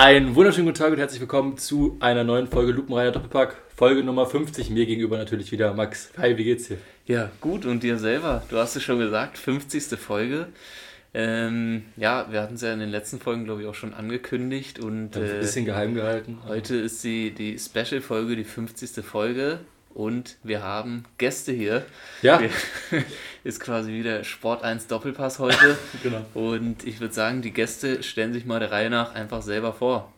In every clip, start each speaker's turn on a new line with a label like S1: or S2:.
S1: Einen wunderschönen guten Tag und herzlich willkommen zu einer neuen Folge Lupenreiner Doppelpack, Folge Nummer 50. Mir gegenüber natürlich wieder Max. Hi, wie geht's dir?
S2: Ja, gut und dir selber. Du hast es schon gesagt, 50. Folge. Ähm, ja, wir hatten es ja in den letzten Folgen, glaube ich, auch schon angekündigt und
S1: äh, ein bisschen geheim gehalten.
S2: Heute ist die, die Special-Folge, die 50. Folge und wir haben Gäste hier.
S1: Ja.
S2: Wir, ist quasi wieder Sport 1 Doppelpass heute.
S1: genau.
S2: Und ich würde sagen, die Gäste stellen sich mal der Reihe nach einfach selber vor.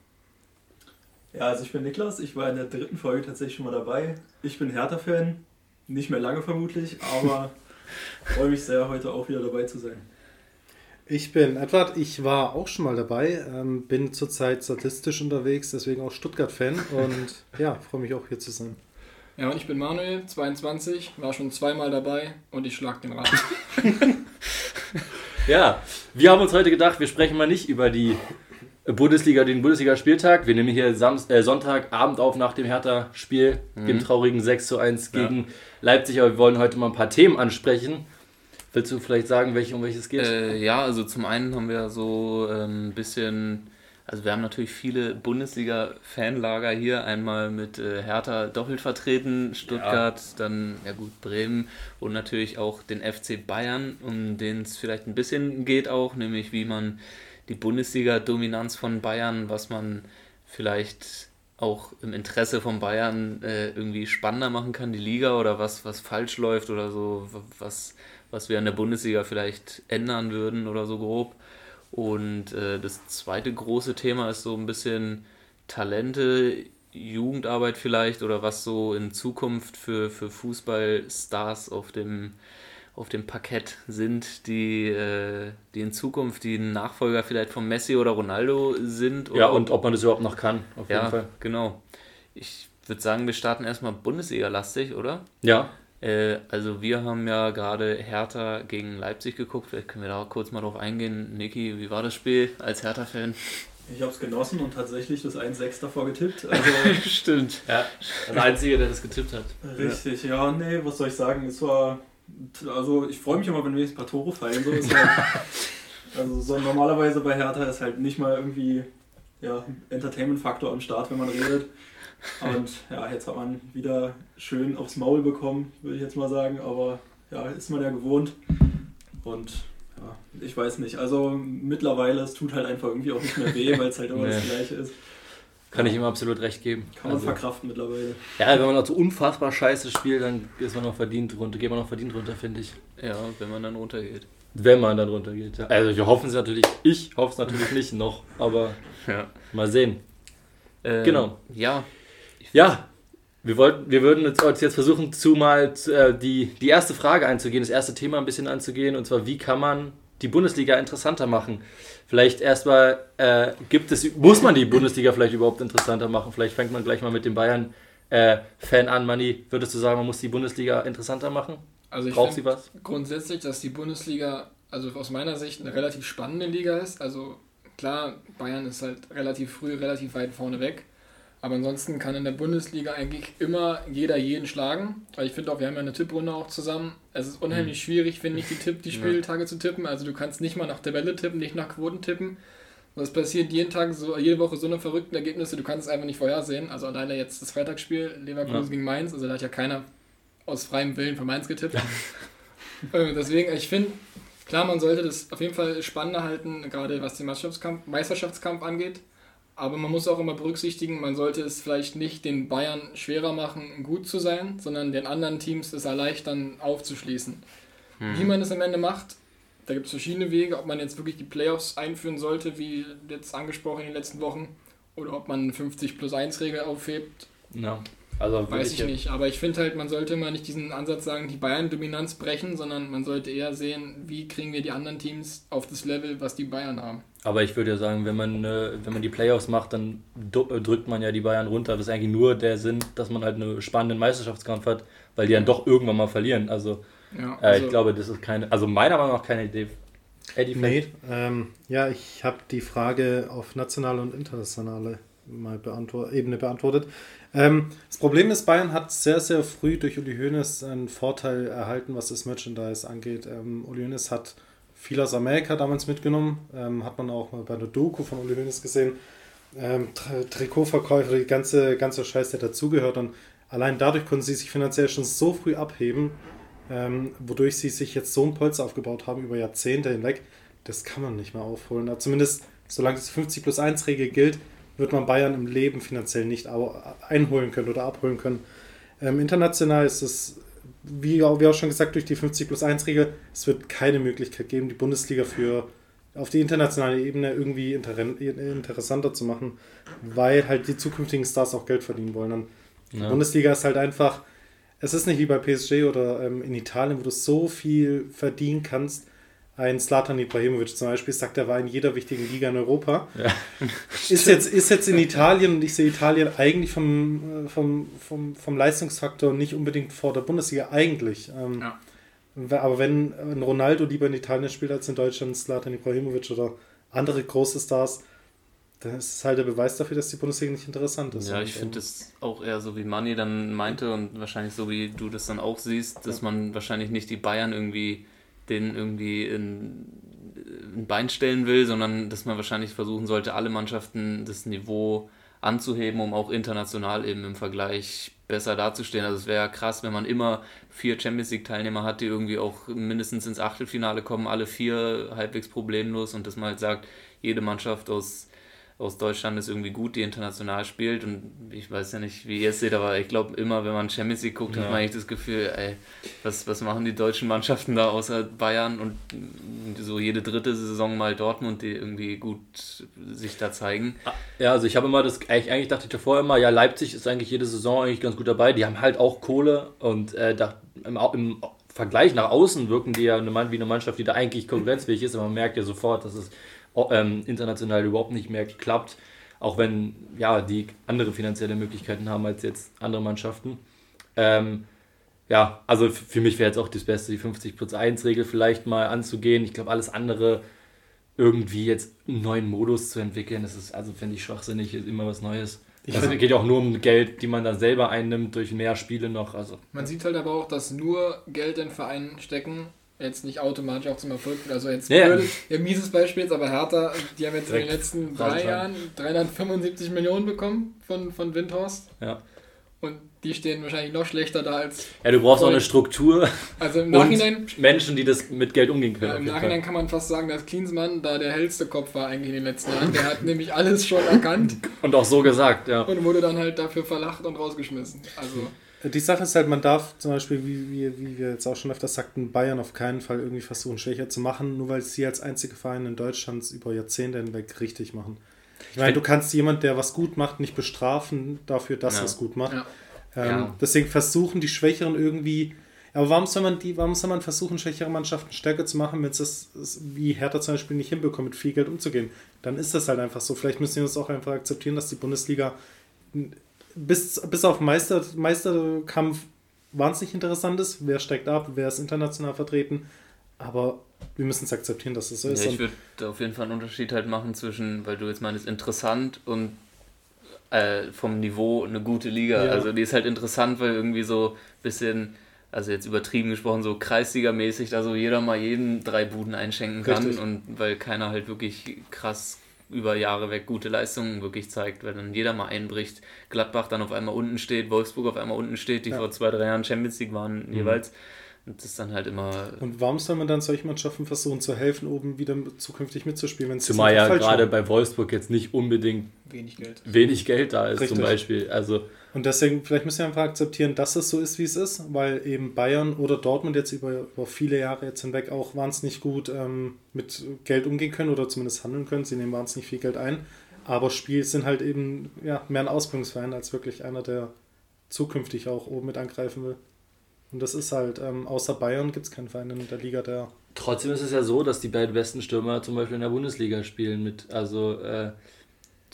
S3: Ja, also ich bin Niklas, ich war in der dritten Folge tatsächlich schon mal dabei. Ich bin Hertha-Fan, nicht mehr lange vermutlich, aber freue mich sehr, heute auch wieder dabei zu sein.
S4: Ich bin Edward, ich war auch schon mal dabei, ähm, bin zurzeit statistisch unterwegs, deswegen auch Stuttgart-Fan und ja, freue mich auch hier zu sein.
S5: Ja, und ich bin Manuel, 22, war schon zweimal dabei und ich schlag den Rad.
S1: ja, wir haben uns heute gedacht, wir sprechen mal nicht über die Bundesliga, den Bundesliga-Spieltag. Wir nehmen hier Samst äh, Sonntagabend auf nach dem Hertha-Spiel, mhm. dem traurigen 6 zu 1 gegen ja. Leipzig, aber wir wollen heute mal ein paar Themen ansprechen. Willst du vielleicht sagen, welche, um welches geht?
S2: Äh, ja, also zum einen haben wir so ein ähm, bisschen also wir haben natürlich viele Bundesliga-Fanlager hier, einmal mit äh, Hertha doppelt vertreten, Stuttgart, ja. dann ja gut Bremen und natürlich auch den FC Bayern, um den es vielleicht ein bisschen geht auch, nämlich wie man die Bundesliga-Dominanz von Bayern, was man vielleicht auch im Interesse von Bayern äh, irgendwie spannender machen kann, die Liga oder was, was falsch läuft oder so, was, was wir an der Bundesliga vielleicht ändern würden oder so grob. Und äh, das zweite große Thema ist so ein bisschen Talente, Jugendarbeit vielleicht oder was so in Zukunft für, für Fußballstars auf dem, auf dem Parkett sind, die, äh, die in Zukunft die Nachfolger vielleicht von Messi oder Ronaldo sind.
S1: ja, und ob man das überhaupt noch kann,
S2: auf jeden ja, Fall. Genau. Ich würde sagen, wir starten erstmal Bundesliga-lastig, oder?
S1: Ja.
S2: Äh, also wir haben ja gerade Hertha gegen Leipzig geguckt. Vielleicht können wir da kurz mal drauf eingehen. Niki, wie war das Spiel als Hertha-Fan?
S3: Ich habe es genossen und tatsächlich das 1-6 davor getippt. Also
S2: Stimmt.
S1: Ja, der Einzige, der das getippt hat.
S3: Richtig, ja. ja, nee, was soll ich sagen? Es war, also ich freue mich immer, wenn wenigstens ein paar Tore fallen. So ist halt, also so normalerweise bei Hertha ist halt nicht mal irgendwie ja, Entertainment-Faktor am Start, wenn man redet. Und ja, jetzt hat man wieder schön aufs Maul bekommen, würde ich jetzt mal sagen. Aber ja, ist man ja gewohnt. Und ja, ich weiß nicht. Also mittlerweile, es tut halt einfach irgendwie auch nicht mehr weh, weil es halt immer nee. das Gleiche ist.
S1: Kann ich ihm absolut recht geben.
S3: Kann man also, verkraften mittlerweile.
S1: Ja, wenn man auch so unfassbar scheiße spielt, dann ist man noch verdient runter, geht man noch verdient runter, finde ich.
S2: Ja, wenn man dann runtergeht.
S1: Wenn man dann runtergeht, ja. Also wir hoffen es natürlich, ich hoffe es natürlich nicht noch, aber ja. mal sehen.
S2: Ähm, genau. Ja,
S1: ja, wir, wollten, wir würden jetzt, jetzt versuchen, zu mal äh, die, die erste Frage einzugehen, das erste Thema ein bisschen anzugehen, und zwar, wie kann man die Bundesliga interessanter machen? Vielleicht erstmal, äh, gibt es, muss man die Bundesliga vielleicht überhaupt interessanter machen? Vielleicht fängt man gleich mal mit dem Bayern-Fan äh, an. Manni, würdest du sagen, man muss die Bundesliga interessanter machen?
S5: Also ich Braucht sie was? Grundsätzlich, dass die Bundesliga, also aus meiner Sicht, eine relativ spannende Liga ist. Also klar, Bayern ist halt relativ früh, relativ weit vorne weg. Aber ansonsten kann in der Bundesliga eigentlich immer jeder jeden schlagen. Weil ich finde auch, wir haben ja eine Tipprunde auch zusammen. Es ist unheimlich mhm. schwierig, finde ich, die, Tipp, die Spieltage ja. zu tippen. Also du kannst nicht mal nach Tabelle tippen, nicht nach Quoten tippen. Das passiert jeden Tag, so, jede Woche so eine verrückten Ergebnisse, du kannst es einfach nicht vorhersehen. Also alleine jetzt das Freitagsspiel, Leverkusen ja. gegen Mainz, also da hat ja keiner aus freiem Willen für Mainz getippt. Äh, deswegen, ich finde, klar, man sollte das auf jeden Fall spannender halten, gerade was den Meisterschaftskampf, Meisterschaftskampf angeht. Aber man muss auch immer berücksichtigen, man sollte es vielleicht nicht den Bayern schwerer machen, gut zu sein, sondern den anderen Teams es erleichtern, aufzuschließen. Mhm. Wie man es am Ende macht, da gibt es verschiedene Wege, ob man jetzt wirklich die Playoffs einführen sollte, wie jetzt angesprochen in den letzten Wochen, oder ob man eine 50 plus 1 Regel aufhebt.
S1: Ja.
S5: Also Weiß ich nicht, aber ich finde halt, man sollte immer nicht diesen Ansatz sagen, die Bayern-Dominanz brechen, sondern man sollte eher sehen, wie kriegen wir die anderen Teams auf das Level, was die Bayern haben.
S1: Aber ich würde ja sagen, wenn man, äh, wenn man die Playoffs macht, dann äh, drückt man ja die Bayern runter. Das ist eigentlich nur der Sinn, dass man halt einen spannenden Meisterschaftskampf hat, weil die dann doch irgendwann mal verlieren. Also, ja, also äh, ich glaube, das ist keine, also meiner Meinung nach keine Idee.
S4: Eddie nee, ähm, ja, ich habe die Frage auf nationale und internationale mal beantwort Ebene beantwortet. Ähm, das Problem ist, Bayern hat sehr, sehr früh durch Uli Hoeneß einen Vorteil erhalten, was das Merchandise angeht. Ähm, Uli Hoeneß hat viel aus Amerika damals mitgenommen, ähm, hat man auch mal bei der Doku von Uli Hoeneß gesehen. ähm, Tri Trikotverkäufe, die ganze, ganze Scheiß, der dazugehört. Und allein dadurch konnten sie sich finanziell schon so früh abheben, ähm, wodurch sie sich jetzt so ein Polster aufgebaut haben über Jahrzehnte hinweg. Das kann man nicht mehr aufholen. Aber zumindest solange das 50 plus 1 Regel gilt, wird man Bayern im Leben finanziell nicht einholen können oder abholen können. Ähm, international ist es, wie, wie auch schon gesagt, durch die 50 plus 1 Regel, es wird keine Möglichkeit geben, die Bundesliga für auf die internationale Ebene irgendwie inter interessanter zu machen, weil halt die zukünftigen Stars auch Geld verdienen wollen. Und die ja. Bundesliga ist halt einfach, es ist nicht wie bei PSG oder ähm, in Italien, wo du so viel verdienen kannst. Ein Slatan Ibrahimovic zum Beispiel sagt, er war in jeder wichtigen Liga in Europa. Ja. Ist, jetzt, ist jetzt in Italien und ich sehe Italien eigentlich vom, äh, vom, vom, vom Leistungsfaktor nicht unbedingt vor der Bundesliga, eigentlich. Ähm, ja. Aber wenn ein Ronaldo lieber in Italien spielt als in Deutschland, Slatan Ibrahimovic oder andere große Stars, dann ist es halt der Beweis dafür, dass die Bundesliga nicht interessant ist.
S2: Ja, ich finde es auch eher so, wie Manni dann meinte und wahrscheinlich so, wie du das dann auch siehst, dass ja. man wahrscheinlich nicht die Bayern irgendwie den irgendwie in, ein Bein stellen will, sondern dass man wahrscheinlich versuchen sollte, alle Mannschaften das Niveau anzuheben, um auch international eben im Vergleich besser dazustehen. Also es wäre krass, wenn man immer vier Champions League Teilnehmer hat, die irgendwie auch mindestens ins Achtelfinale kommen, alle vier halbwegs problemlos und dass man halt sagt, jede Mannschaft aus aus Deutschland ist irgendwie gut, die international spielt. Und ich weiß ja nicht, wie ihr es seht, aber ich glaube, immer wenn man Champions League guckt, ja. hat man eigentlich das Gefühl, ey, was, was machen die deutschen Mannschaften da außer Bayern und so jede dritte Saison mal Dortmund, die irgendwie gut sich da zeigen.
S1: Ja, also ich habe immer das, eigentlich, eigentlich dachte ich davor immer, ja, Leipzig ist eigentlich jede Saison eigentlich ganz gut dabei. Die haben halt auch Kohle und äh, da, im, im Vergleich nach außen wirken die ja eine, wie eine Mannschaft, die da eigentlich konkurrenzfähig ist, aber man merkt ja sofort, dass es ähm, international überhaupt nicht mehr klappt, auch wenn ja die andere finanzielle Möglichkeiten haben als jetzt andere Mannschaften. Ähm, ja, also für mich wäre jetzt auch das Beste, die 50 plus 1 Regel vielleicht mal anzugehen. Ich glaube, alles andere irgendwie jetzt einen neuen Modus zu entwickeln, das ist, also finde ich schwachsinnig, ist immer was Neues. Also es geht ja auch nur um Geld, die man dann selber einnimmt durch mehr Spiele noch. Also.
S5: Man sieht halt aber auch, dass nur Geld in Vereinen stecken jetzt nicht automatisch auch zum Erfolg Also jetzt ja. blöd, ja, mieses Beispiel jetzt, aber Hertha, die haben jetzt Direkt in den letzten drei Jahren 375 Millionen bekommen von, von Windhorst. Ja. Und die stehen wahrscheinlich noch schlechter da als.
S1: Ja, du brauchst auch eine Struktur. Also im Nachhinein. Menschen, die das mit Geld umgehen können. Ja,
S5: Im Nachhinein Fall. kann man fast sagen, dass Klinsmann da der hellste Kopf war eigentlich in den letzten Jahren. Der hat nämlich alles schon erkannt.
S1: Und auch so gesagt, ja.
S5: Und wurde dann halt dafür verlacht und rausgeschmissen. Also.
S4: Die Sache ist halt, man darf zum Beispiel, wie, wie, wie wir jetzt auch schon öfters sagten, Bayern auf keinen Fall irgendwie versuchen, schwächer zu machen, nur weil sie als einzige Verein in Deutschland über Jahrzehnte hinweg richtig machen. Ich meine, du kannst jemand, der was gut macht, nicht bestrafen dafür, dass ja. er es gut macht. Ja. Ähm, ja. Deswegen versuchen die Schwächeren irgendwie. Aber warum soll man die, warum soll man versuchen, schwächere Mannschaften stärker zu machen, wenn es das, wie Hertha zum Beispiel nicht hinbekommt, mit viel Geld umzugehen? Dann ist das halt einfach so. Vielleicht müssen wir uns auch einfach akzeptieren, dass die Bundesliga bis, bis auf Meister, Meisterkampf wahnsinnig interessant ist. Wer steigt ab, wer ist international vertreten. Aber wir müssen es akzeptieren, dass es so ist.
S2: Ja, ich würde auf jeden Fall einen Unterschied halt machen zwischen, weil du jetzt meinst, interessant und äh, vom Niveau eine gute Liga. Ja. Also die ist halt interessant, weil irgendwie so ein bisschen, also jetzt übertrieben gesprochen, so Kreisliga-mäßig, da so jeder mal jeden drei Buden einschenken kann Richtig. und weil keiner halt wirklich krass über Jahre weg gute Leistungen wirklich zeigt, weil dann jeder mal einbricht, Gladbach dann auf einmal unten steht, Wolfsburg auf einmal unten steht, die ja. vor zwei, drei Jahren Champions League waren mhm. jeweils. Und das ist dann halt immer.
S4: Und warum soll man dann solchen Mannschaften versuchen zu helfen, oben wieder zukünftig mitzuspielen? Wenn
S1: Zumal ja gerade bei Wolfsburg jetzt nicht unbedingt
S5: wenig Geld,
S1: wenig Geld da ist, Richtig. zum Beispiel. Also
S4: und deswegen, vielleicht müssen wir einfach akzeptieren, dass es so ist, wie es ist, weil eben Bayern oder Dortmund jetzt über, über viele Jahre jetzt hinweg auch wahnsinnig gut ähm, mit Geld umgehen können oder zumindest handeln können. Sie nehmen wahnsinnig viel Geld ein. Aber Spiel sind halt eben ja, mehr ein Ausbildungsverein als wirklich einer, der zukünftig auch oben mit angreifen will. Und das ist halt, ähm, außer Bayern gibt es keinen Verein in der Liga, der.
S1: Trotzdem ist es ja so, dass die beiden besten Stürmer zum Beispiel in der Bundesliga spielen mit, also äh,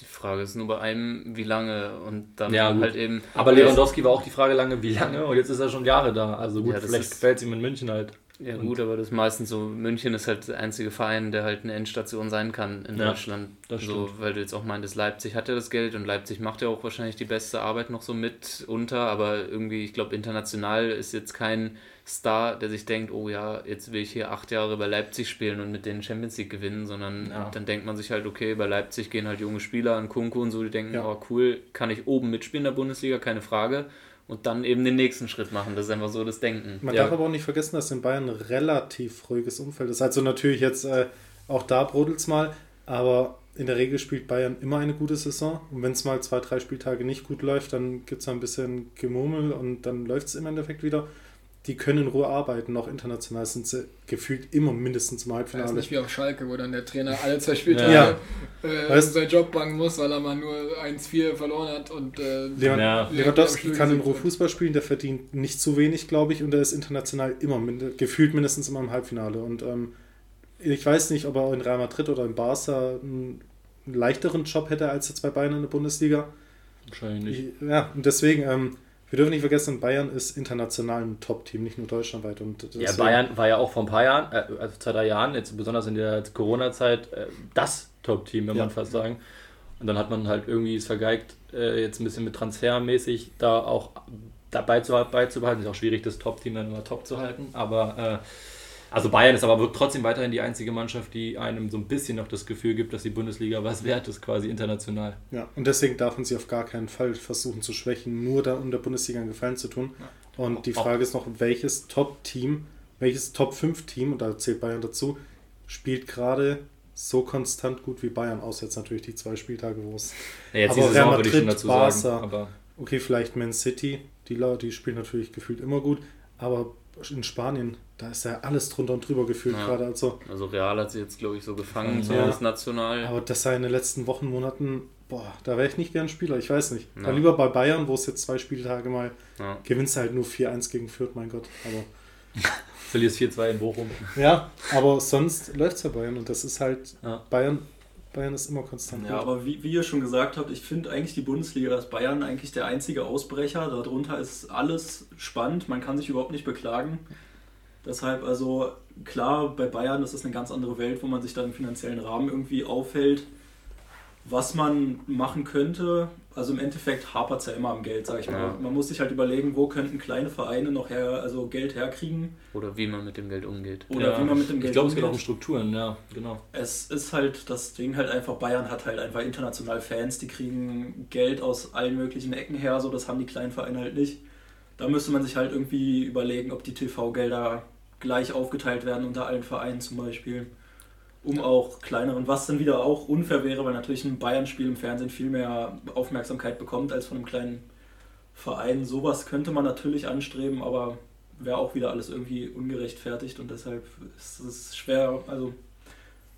S2: die Frage ist nur bei einem, wie lange und dann ja, halt eben.
S1: Aber Lewandowski war auch die Frage lange, wie lange und jetzt ist er schon Jahre da. Also gut, ja, vielleicht gefällt es ihm in München halt.
S2: Ja gut, aber das ist meistens so, München ist halt der einzige Verein, der halt eine Endstation sein kann in
S1: Ja,
S2: Deutschland.
S1: das
S2: so,
S1: stimmt.
S2: weil du jetzt auch meintest, Leipzig hat ja das Geld und Leipzig macht ja auch wahrscheinlich die beste Arbeit noch so mit unter, aber irgendwie, ich glaube, international ist jetzt kein Star, der sich denkt, oh ja, jetzt will ich hier acht Jahre bei Leipzig spielen und mit denen Champions League gewinnen, sondern
S1: Ja.
S2: dann denkt man sich halt, okay, bei Leipzig gehen halt junge Spieler an Kunku und so, die denken,
S4: Ja.
S2: oh cool, kann ich oben mitspielen in der Bundesliga, keine Frage. Und dann eben den nächsten Schritt machen. Das ist einfach so das Denken.
S4: Man
S1: Ja.
S4: darf aber auch nicht vergessen, dass in Bayern ein relativ ruhiges Umfeld ist. Also natürlich jetzt äh, auch da brodelt es mal, aber in der Regel spielt Bayern immer eine gute Saison. Und wenn es mal zwei, drei Spieltage nicht gut läuft, dann gibt es ein bisschen Gemurmel und dann läuft es im Endeffekt wieder. Die können in Ruhe arbeiten, auch international sind sie gefühlt immer mindestens im
S5: Das ist
S4: Halbfinale.
S5: nicht wie auf Schalke, wo dann der Trainer alle zwei Spieltage
S4: Ja.
S5: äh,
S4: Weißt-
S5: seinen Job bangen muss, weil er mal nur 1-4 verloren hat und äh,
S4: Lewan
S1: Ja.
S4: Lewandowski kann in Ruhe
S5: Fußball.
S4: Spielen, der verdient nicht zu wenig, glaube ich, und er ist international immer mind gefühlt mindestens immer im Halbfinale. Und ähm, ich weiß nicht, ob er in Real Madrid oder in Barca einen leichteren Job hätte als jetzt bei Bayern in der Bundesliga.
S1: Wahrscheinlich nicht.
S4: Ich, ja, und deswegen, ähm, wir dürfen nicht vergessen, Bayern ist international ein Top-Team, nicht nur deutschlandweit. Und
S1: Ja, Bayern war ja auch vor ein paar Jahren, äh, also zwei, drei Jahren, jetzt besonders in der Corona-Zeit, äh, das Top-Team, wenn
S4: Ja.
S1: man fast sagen. Und dann hat man halt irgendwie es vergeigt, äh, jetzt ein bisschen mit transfermäßig da auch dabei zu, beizubehalten. Ist auch schwierig, das Top-Team dann immer top zu halten. Aber äh, also Bayern ist aber trotzdem weiterhin die einzige Mannschaft, die einem so ein bisschen noch das Gefühl gibt, dass die Bundesliga was wert ist, quasi international.
S4: Ja, und deswegen darf man sie auf gar keinen Fall versuchen zu schwächen, nur da um der Bundesliga einen Gefallen zu tun. Und die
S1: Auch-
S4: Frage ist noch, welches Top-Team, welches Top-5-Team, und da zählt Bayern dazu, spielt gerade so konstant gut wie Bayern, außer jetzt natürlich die zwei Spieltage, wo es.
S1: Ja, jetzt
S4: Aber Real Madrid,
S1: dazu
S4: Barca,
S1: sagen.
S4: Okay, vielleicht Man City, die, die spielen natürlich gefühlt immer gut, aber in Spanien, da ist ja alles drunter und drüber gefühlt
S2: Ja.
S4: gerade. Also,
S2: Also Real hat sie jetzt, glaube ich, so gefangen, so
S4: Ja.
S2: das national.
S4: aber das sei in den letzten Wochen, Monaten, boah, da wäre ich nicht gern Spieler, ich weiß nicht.
S2: Ja.
S4: Dann lieber bei Bayern, wo es jetzt zwei Spieltage mal
S2: Ja.
S4: gewinnst du halt nur 4-1 gegen Fürth, mein Gott. Aber
S1: verlierst 4-2 in Bochum.
S4: ja, aber sonst läuft es ja Bayern und das ist halt
S1: Ja.
S4: Bayern. Bayern ist immer konstant.
S3: Ja,
S4: gut.
S3: aber wie, wie ihr schon gesagt habt, ich finde eigentlich die Bundesliga, da ist Bayern eigentlich der einzige Ausbrecher. Darunter ist alles spannend, man kann sich überhaupt nicht beklagen. Deshalb, also klar, bei Bayern ist es eine ganz andere Welt, wo man sich da im finanziellen Rahmen irgendwie aufhält. Was man machen könnte, also im Endeffekt hapert es ja immer am Geld, sag ich mal.
S2: Ja.
S3: Man muss sich halt überlegen, wo könnten kleine Vereine noch her, also Geld herkriegen
S2: Oder wie man mit dem Geld umgeht.
S3: oder wie man mit dem Geld
S1: Ich glaube, es geht auch um
S3: umgeht.
S1: Strukturen, ja, genau.
S3: Es ist halt das Ding halt einfach, Bayern hat halt einfach international Fans, die kriegen Geld aus allen möglichen Ecken her, so das haben die kleinen Vereine halt nicht. Da müsste man sich halt irgendwie überlegen, ob die TV-Gelder gleich aufgeteilt werden unter allen Vereinen zum Beispiel. Um auch kleineren, was dann wieder auch unfair wäre, weil natürlich ein Bayern-Spiel im Fernsehen viel mehr Aufmerksamkeit bekommt als von einem kleinen Verein. Sowas könnte man natürlich anstreben, aber wäre auch wieder alles irgendwie ungerechtfertigt und deshalb ist es schwer, also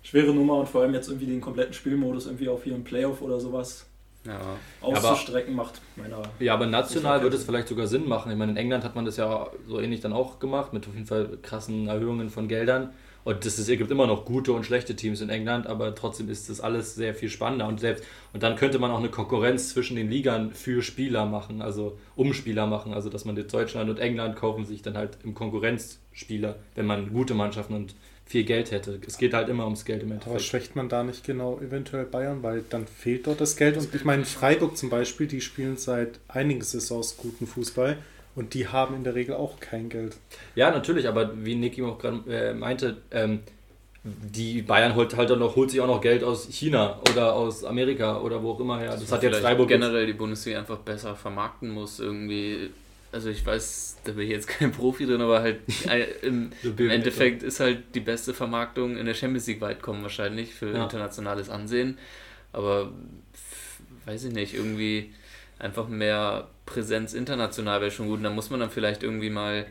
S3: schwere Nummer und vor allem jetzt irgendwie den kompletten Spielmodus irgendwie auf hier im Playoff oder sowas
S2: Ja.
S3: auszustrecken macht meiner
S1: Ja, aber national würde es vielleicht sogar Sinn machen. Ich meine, in England hat man das ja so ähnlich dann auch gemacht, mit auf jeden Fall krassen Erhöhungen von Geldern. Und das ist, es gibt immer noch gute und schlechte Teams in England, aber trotzdem ist das alles sehr viel spannender. Und, selbst, und dann könnte man auch eine Konkurrenz zwischen den Ligern für Spieler machen, also um Spieler machen. Also dass man jetzt Deutschland und England kaufen sich dann halt im Konkurrenzspieler, wenn man gute Mannschaften und viel Geld hätte. Es geht halt immer ums Geld im
S4: Aber
S1: Endeffekt.
S4: schwächt man da nicht genau eventuell Bayern, weil dann fehlt dort das Geld. Und ich meine, Freiburg zum Beispiel, die spielen seit einigen Saisons guten Fußball und die haben in der Regel auch kein Geld.
S1: Ja, natürlich, aber wie Niki auch gerade äh, meinte, ähm, die Bayern holt halt auch noch, holt sich auch noch Geld aus China oder aus Amerika oder wo auch immer her. Das hat jetzt Freiburg
S2: generell die Bundesliga einfach besser vermarkten muss. Irgendwie, also ich weiß, da bin ich jetzt kein Profi drin, aber halt äh, im, im Endeffekt ist halt die beste Vermarktung in der Champions League weit kommen wahrscheinlich für
S1: Ja.
S2: internationales Ansehen. Aber weiß ich nicht, irgendwie einfach mehr Präsenz international wäre schon gut. Und da muss man dann vielleicht irgendwie mal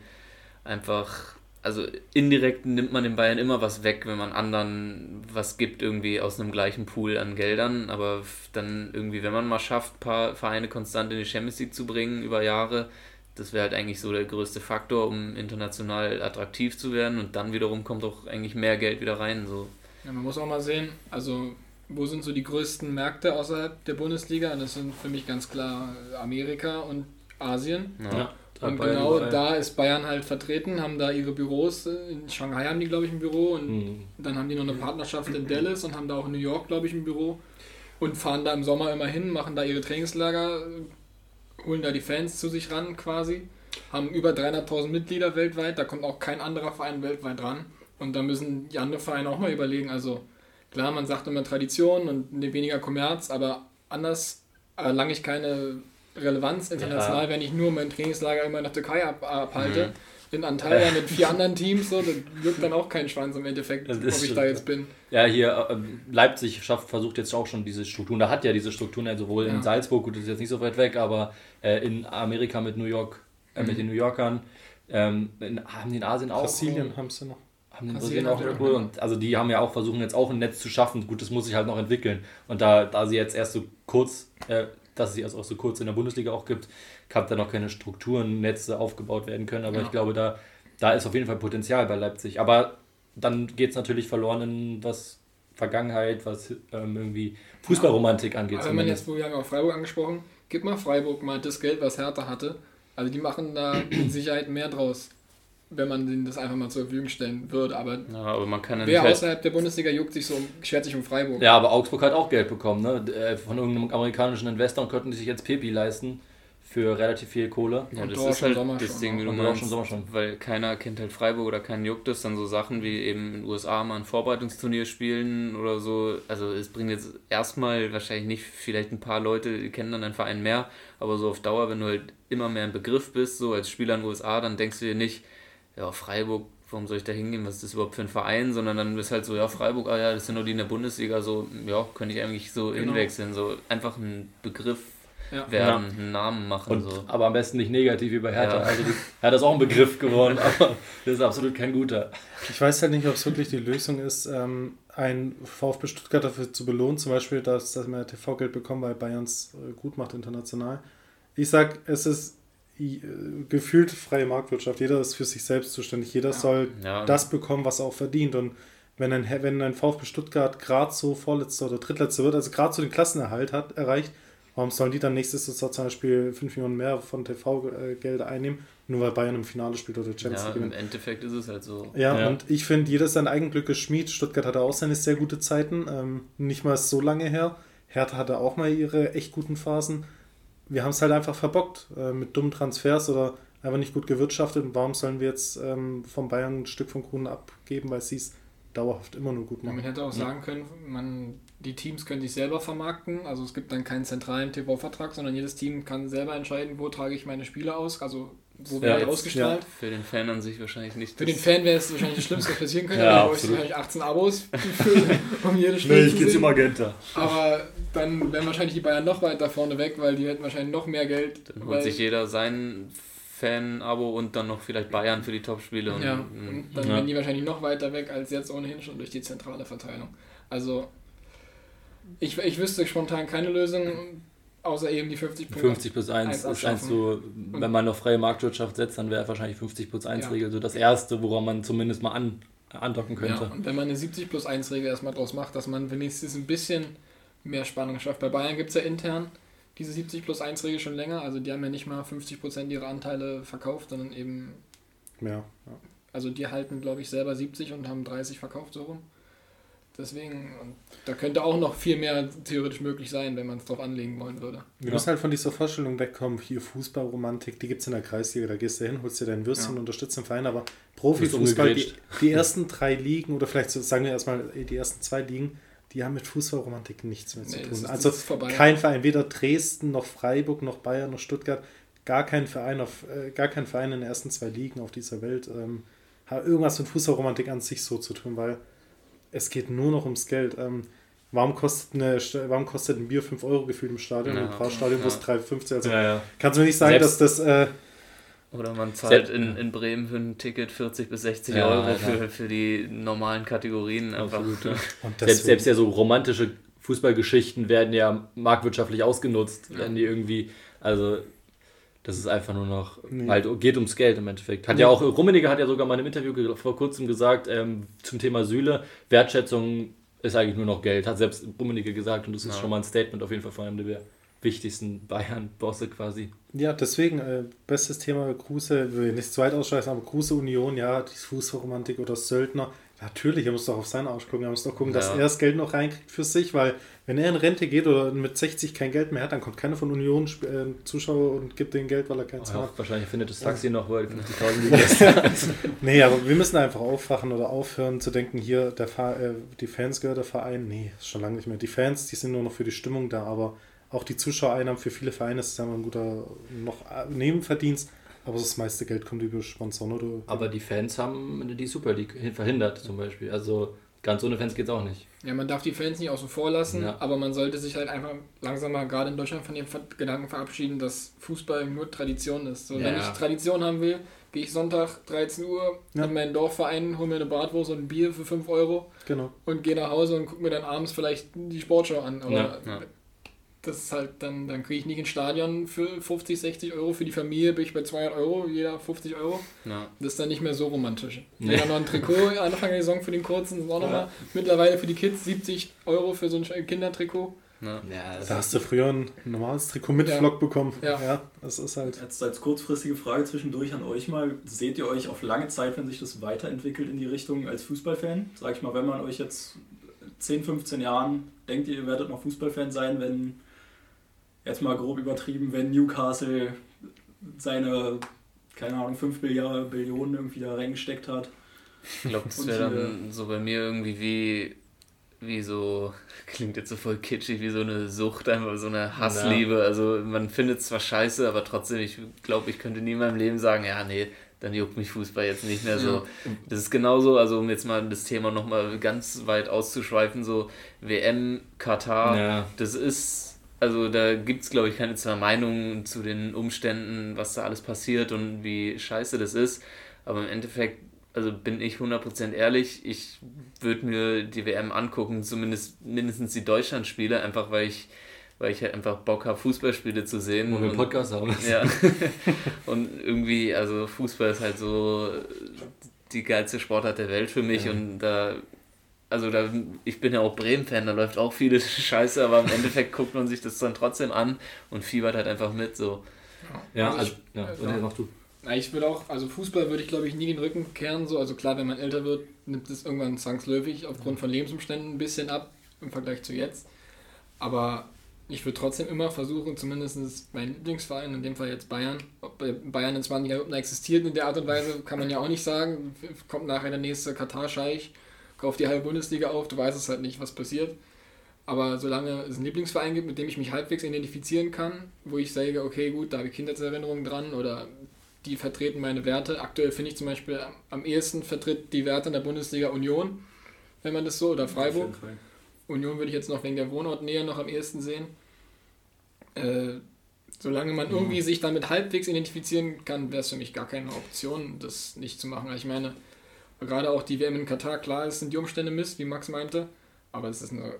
S2: einfach, also indirekt nimmt man den Bayern immer was weg, wenn man anderen was gibt, irgendwie aus einem gleichen Pool an Geldern. Aber dann irgendwie, wenn man mal schafft, ein paar Vereine konstant in die Champions League zu bringen über Jahre, das wäre halt eigentlich so der größte Faktor, um international attraktiv zu werden. Und dann wiederum kommt auch eigentlich mehr Geld wieder rein. So.
S5: Ja, man muss auch mal sehen, also wo sind so die größten Märkte außerhalb der Bundesliga? Und das sind für mich ganz klar Amerika und Asien.
S2: Ja.
S5: Und
S1: Bayern
S5: genau
S1: überall.
S5: da ist Bayern halt vertreten, haben da ihre Büros, in Shanghai haben die, glaube ich, ein Büro und
S1: Mhm.
S5: dann haben die noch eine Partnerschaft in Dallas und haben da auch in New York, glaube ich, ein Büro und fahren da im Sommer immer hin, machen da ihre Trainingslager, holen da die Fans zu sich ran quasi, haben über 300.000 Mitglieder weltweit, da kommt auch kein anderer Verein weltweit ran und da müssen die anderen Vereine auch mal überlegen, also klar, man sagt immer Tradition und weniger Kommerz, aber anders erlange ich keine Relevanz international,
S1: Ja.
S5: wenn ich nur mein Trainingslager immer in der Türkei ab, abhalte.
S2: Mhm.
S5: In Antalya mit vier anderen Teams, so, das wirkt dann auch kein Schwanz im Endeffekt, ob ich
S1: schon-
S5: da jetzt bin.
S1: Ja, hier ähm, Leipzig schafft, versucht jetzt auch schon diese Strukturen. Da hat ja diese Strukturen, ja, sowohl
S5: Ja.
S1: in Salzburg, gut, das ist jetzt nicht so weit weg, aber äh, in Amerika mit New York, äh, mit
S5: Mhm.
S1: den New Yorkern. Ähm, in, haben die in Asien auch.
S4: Brasilien haben sie noch.
S1: Haben in
S5: Brasilien
S1: auch
S5: ja noch.
S1: Und also die haben ja auch versuchen jetzt auch ein Netz zu schaffen. Gut, das muss sich halt noch entwickeln. Und da, da sie jetzt erst so kurz, äh, dass sie erst auch so kurz in der Bundesliga auch gibt, kann da noch keine Strukturen, Netze aufgebaut werden können. Aber
S5: Ja.
S1: ich glaube, da, da ist auf jeden Fall Potenzial bei Leipzig. Aber dann geht es natürlich verloren in was Vergangenheit, was ähm, irgendwie Fußballromantik angeht.
S5: Aber wenn man jetzt, wo wir haben auch Freiburg angesprochen, gib mal Freiburg mal das Geld, was Hertha hatte. Also die machen da mit Sicherheit mehr draus, wenn man denen das einfach mal zur Verfügung stellen würde. Aber
S2: Ja, aber man kann ja
S5: wer
S2: nicht.
S5: außerhalb der Bundesliga juckt sich so, schert sich um Freiburg.
S1: Ja, aber Augsburg hat auch Geld bekommen, ne? Äh, Von irgendeinem amerikanischen Investor und konnten sich jetzt Pepi leisten für relativ viel Kohle.
S2: Ja,
S5: Und
S2: das ist
S5: im
S2: halt
S5: Sommer
S2: das
S5: schon
S2: Ding, wie
S5: auch.
S2: du meinst,
S1: im Sommer schon.
S2: weil keiner kennt halt Freiburg oder keinen juckt es, dann so Sachen wie eben in den USA mal ein Vorbereitungsturnier spielen oder so. Also es bringt jetzt erstmal wahrscheinlich nicht vielleicht ein paar Leute, die kennen dann einen Verein mehr, aber so auf Dauer, wenn du halt immer mehr ein Begriff bist, so als Spieler in den USA, dann denkst du dir nicht, ja, Freiburg, warum soll ich da hingehen, was ist das überhaupt für ein Verein, sondern dann ist halt so, ja, Freiburg, ah ja, das sind nur die in der Bundesliga, so, ja, könnte ich eigentlich so
S5: Genau.
S2: hinwechseln, so einfach ein Begriff
S5: Ja.
S2: werden, einen Namen machen,
S1: Und,
S2: so.
S1: Aber am besten nicht negativ wie bei Hertha.
S2: Ja.
S1: Also die, Hertha ist auch ein Begriff geworden, aber das ist absolut kein guter.
S4: Ich weiß halt nicht, ob es wirklich die Lösung ist, ähm, ein VfB Stuttgart dafür zu belohnen, zum Beispiel, dass, dass man TV-Geld bekommt, weil Bayern es äh, gut macht international. Ich sag, es ist gefühlt freie Marktwirtschaft. Jeder ist für sich selbst zuständig. Jeder soll
S2: Ja,
S4: das bekommen, was er auch verdient. Und wenn ein, wenn ein VfB Stuttgart gerade so Vorletzter oder Drittletzter wird, also gerade so den Klassenerhalt hat, erreicht, warum sollen die dann nächstes Jahr zum Beispiel 5 Millionen mehr von TV-Gelder einnehmen, nur weil Bayern im Finale spielt oder Champions
S2: ja,
S4: League
S2: im
S4: gewinnt?
S2: Endeffekt ist es halt so.
S4: Ja,
S1: Ja.
S4: und ich finde, jeder sein Eigenglück ist Schmied. Stuttgart hatte auch seine sehr gute Zeiten, ähm, nicht mal so lange her. Hertha hatte auch mal ihre echt guten Phasen. Wir haben es halt einfach verbockt äh, mit dummen Transfers oder einfach nicht gut gewirtschaftet. Und warum sollen wir jetzt ähm, von Bayern ein Stück vom Kuchen abgeben, weil sie es dauerhaft immer nur gut
S5: Ja, man
S4: machen?
S5: hätte auch sagen können, man, die Teams können sich selber vermarkten. Also es gibt dann keinen zentralen TV-Vertrag, sondern jedes Team kann selber entscheiden, wo trage ich meine Spiele aus, also wo
S1: Ja,
S5: werden
S1: jetzt-
S5: ausgestrahlt.
S2: Für den Fan an sich wahrscheinlich nicht.
S5: Für den Fan wäre es wahrscheinlich das Schlimmste, was passieren könnte.
S1: Ja,
S5: bräuchst
S1: absolut.
S5: wahrscheinlich 18 Abos, für, um jedes Spiel zu sehen.
S1: Magenta.
S5: Aber dann wären wahrscheinlich die Bayern noch weiter vorne weg, weil die hätten wahrscheinlich noch mehr Geld.
S2: Dann holt sich jeder sein Fan-Abo und dann noch vielleicht Bayern für die Topspiele. Und,
S5: ja, und dann
S1: Ja.
S5: wären die wahrscheinlich noch weiter weg als jetzt ohnehin schon durch die zentrale Verteilung. Also ich, ich wüsste spontan keine Lösung, außer eben die 50 Punkte.
S1: 50 plus 1
S5: Eins
S1: ist
S5: abschaffen.
S1: eins so, wenn man auf freie Marktwirtschaft setzt, dann wäre wahrscheinlich 50 plus 1
S5: Ja.
S1: Regel so das erste, woran man zumindest mal an, andocken könnte.
S5: Ja, und wenn man eine 70 plus 1 Regel erstmal draus macht, dass man wenigstens ein bisschen mehr Spannung schafft. Bei Bayern gibt es ja intern diese 70 plus 1 Regel schon länger, also die haben ja nicht mal 50% ihrer Anteile verkauft, sondern eben,
S4: Ja, ja.
S5: also die halten glaube ich selber 70 und haben 30 verkauft so rum. Deswegen, und da könnte auch noch viel mehr theoretisch möglich sein, wenn man es drauf anlegen wollen würde.
S4: Wir
S1: Ja.
S4: müssen halt von dieser Vorstellung wegkommen, hier Fußballromantik, die gibt es in der Kreisliga, da gehst du hin, holst dir dein Würstchen,
S5: Ja.
S4: unterstützt den Verein, aber Profifußball, die, die ersten drei Ligen oder vielleicht so, sagen wir erstmal die ersten zwei Ligen, die haben mit Fußballromantik nichts mehr zu
S5: Nee,
S4: tun.
S5: ist-
S4: also kein Verein, weder Dresden noch Freiburg noch Bayern noch Stuttgart, gar kein Verein auf, äh, gar kein Verein in den ersten zwei Ligen auf dieser Welt ähm, hat irgendwas mit Fußballromantik an sich so zu tun, weil es geht nur noch ums Geld. Ähm, warum kostet, eine, warum kostet ein Bier 5 Euro gefühlt im Stadion?
S2: Ja,
S4: Im Prachtstadion
S2: ja.
S4: kostet 3,50. Also
S1: Ja, ja.
S4: kannst du mir nicht sagen,
S1: Selbst-
S4: dass das. Äh,
S2: Oder man zahlt
S1: Selbst-
S2: in, in Bremen für ein Ticket 40 bis 60
S1: Ja,
S2: Euro
S1: Alter.
S2: für, für die normalen Kategorien. Einfach.
S1: Ja. Selbst, selbst ja so romantische Fußballgeschichten werden ja marktwirtschaftlich ausgenutzt,
S5: Ja.
S1: werden die irgendwie, also das ist einfach nur noch,
S4: Nee.
S1: halt geht ums Geld im Endeffekt. Hat
S4: Ja.
S1: ja auch, Rummeniger hat ja sogar mal in einem Interview vor kurzem gesagt, ähm, zum Thema Süle, Wertschätzung ist eigentlich nur noch Geld, hat selbst Rummeniger gesagt und das ist
S2: Ja.
S1: schon mal ein Statement auf jeden Fall von einem DBR. wichtigsten Bayern-Bosse quasi.
S4: Ja, deswegen, äh, bestes Thema Kruse, will nicht zweit ausscheißen, aber Kruse Union, ja, die Fußballromantik oder Söldner. Natürlich, er muss doch auf seinen Arsch gucken, er muss doch gucken, ja. dass er das Geld noch reinkriegt für sich, weil wenn er in Rente geht oder mit 60 kein Geld mehr hat, dann kommt keiner von Union äh, Zuschauer und gibt den Geld, weil er keins
S1: oh, hat. Wahrscheinlich findet das Taxi ja. noch, die 50.000
S4: liegt. nee, aber wir müssen einfach aufwachen oder aufhören zu denken, hier, der äh, die Fans gehört der Verein. Nee, ist schon lange nicht mehr. Die Fans, die sind nur noch für die Stimmung da, aber auch die Zuschauereinnahmen für viele Vereine ist ja ein guter noch äh, Nebenverdienst. Aber das meiste Geld kommt über Sponsoren oder.
S1: Aber die Fans haben die Super League verhindert zum Beispiel. Also ganz ohne Fans geht es auch nicht.
S5: Ja, man darf die Fans nicht außen vor lassen, ja. aber man sollte sich halt einfach langsam mal gerade in Deutschland von dem Gedanken verabschieden, dass Fußball nur Tradition ist. So, ja, wenn ich Tradition haben will, gehe ich Sonntag 13 Uhr ja. in meinen Dorfverein, hole mir eine Bratwurst und ein Bier für 5 Euro
S4: genau.
S5: und gehe nach Hause und gucke mir dann abends vielleicht die Sportschau an. Aber das ist halt dann, dann kriege ich nicht ins Stadion für 50, 60 Euro. Für die Familie bin ich bei 200 Euro, jeder 50 Euro. Ja. Das ist dann nicht mehr so romantisch. Nee. Jeder noch ein Trikot, Anfang der Saison für den kurzen, ist auch nochmal ja. mittlerweile für die Kids 70 Euro für so ein Kindertrikot.
S4: Ja. ja da hast du früher ein normales Trikot mit ja. Flock bekommen. Ja. ja, das ist halt.
S3: Jetzt als kurzfristige Frage zwischendurch an euch mal: Seht ihr euch auf lange Zeit, wenn sich das weiterentwickelt in die Richtung als Fußballfan? Sag ich mal, wenn man euch jetzt 10, 15 Jahren denkt, ihr werdet noch Fußballfan sein, wenn jetzt mal grob übertrieben, wenn Newcastle seine, keine Ahnung, 5 Billionen irgendwie da reingesteckt hat.
S2: Ich glaube, das wäre dann so bei mir irgendwie wie, wie so, klingt jetzt so voll kitschig, wie so eine Sucht, einfach so eine Hassliebe. Ja. Also man findet es zwar scheiße, aber trotzdem, ich glaube, ich könnte nie in meinem Leben sagen, ja, nee, dann juckt mich Fußball jetzt nicht mehr so. Das ist genauso, also um jetzt mal das Thema nochmal ganz weit auszuschweifen, so WM, Katar, ja. das ist also da gibt es, glaube ich, keine zwei Meinungen zu den Umständen, was da alles passiert und wie scheiße das ist. Aber im Endeffekt, also bin ich 100% ehrlich, ich würde mir die WM angucken, zumindest mindestens die Deutschlandspiele, einfach weil ich weil ich halt einfach Bock habe, Fußballspiele zu sehen.
S1: Wo wir
S2: einen
S1: Podcast haben.
S2: Ja. und irgendwie, also Fußball ist halt so die geilste Sportart der Welt für mich ja. und da also da, ich bin ja auch Bremen-Fan, da läuft auch viele Scheiße, aber im Endeffekt guckt man sich das dann trotzdem an und fiebert halt einfach mit. So.
S1: Ja, also, ich, also, ja, ja. mach du.
S5: Ich würde auch, also Fußball würde ich glaube ich nie den Rücken kehren, so, also klar, wenn man älter wird, nimmt es irgendwann zwangsläufig aufgrund von Lebensumständen ein bisschen ab im Vergleich zu jetzt. Aber ich würde trotzdem immer versuchen, zumindest mein Lieblingsverein, in dem Fall jetzt Bayern, ob Bayern in 20 Jahren existiert in der Art und Weise, kann man ja auch nicht sagen. Kommt nachher der nächste Katar-Scheich kauf die halbe Bundesliga auf, du weißt es halt nicht, was passiert. Aber solange es einen Lieblingsverein gibt, mit dem ich mich halbwegs identifizieren kann, wo ich sage, okay, gut, da habe ich Kindheitserinnerungen dran oder die vertreten meine Werte. Aktuell finde ich zum Beispiel am ehesten vertritt die Werte in der Bundesliga Union, wenn man das so, oder Freiburg. Union würde ich jetzt noch wegen der Wohnortnähe noch am ehesten sehen. Äh, solange man irgendwie sich damit halbwegs identifizieren kann, wäre es für mich gar keine Option, das nicht zu machen. Ich meine, Gerade auch die WM in Katar, klar, es sind die Umstände Mist, wie Max meinte, aber es ist eine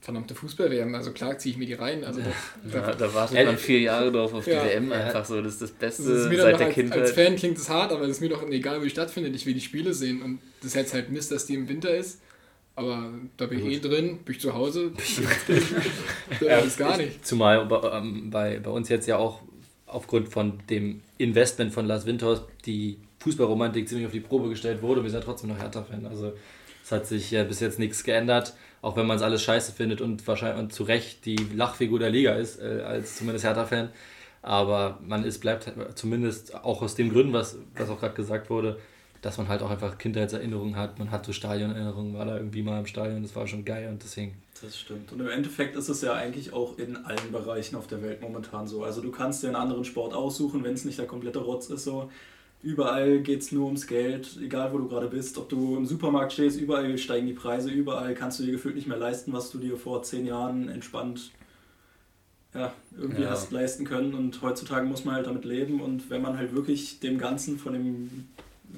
S5: verdammte Fußball-WM, also klar ziehe ich mir die rein. Also
S2: da, ja, da wartet man vier Jahre drauf auf die ja, WM einfach so, das ist das Beste das ist seit der
S5: als,
S2: Kindheit.
S5: Als Fan klingt es hart, aber es ist mir doch egal, wo die stattfindet, ich will die Spiele sehen und das ist jetzt halt Mist, dass die im Winter ist, aber da bin ich eh drin, bin ich zu Hause,
S1: da ist gar nicht. Zumal ähm, bei, bei uns jetzt ja auch aufgrund von dem Investment von Lars Winters die Fußballromantik ziemlich auf die Probe gestellt wurde. Wir sind ja trotzdem noch Hertha-Fan. Also es hat sich ja bis jetzt nichts geändert, auch wenn man es alles scheiße findet und wahrscheinlich und zu Recht die Lachfigur der Liga ist, äh, als zumindest Hertha-Fan. Aber man ist, bleibt zumindest auch aus den Gründen, was, was auch gerade gesagt wurde, dass man halt auch einfach Kindheitserinnerungen hat. Man hat so Stadionerinnerungen, war da irgendwie mal im Stadion, das war schon geil und deswegen.
S3: Das stimmt. Und im Endeffekt ist es ja eigentlich auch in allen Bereichen auf der Welt momentan so. Also du kannst dir einen anderen Sport aussuchen, wenn es nicht der komplette Rotz ist so. Überall geht es nur ums Geld, egal wo du gerade bist. Ob du im Supermarkt stehst, überall steigen die Preise, überall kannst du dir gefühlt nicht mehr leisten, was du dir vor zehn Jahren entspannt ja, irgendwie ja. hast leisten können. Und heutzutage muss man halt damit leben. Und wenn man halt wirklich dem Ganzen, von dem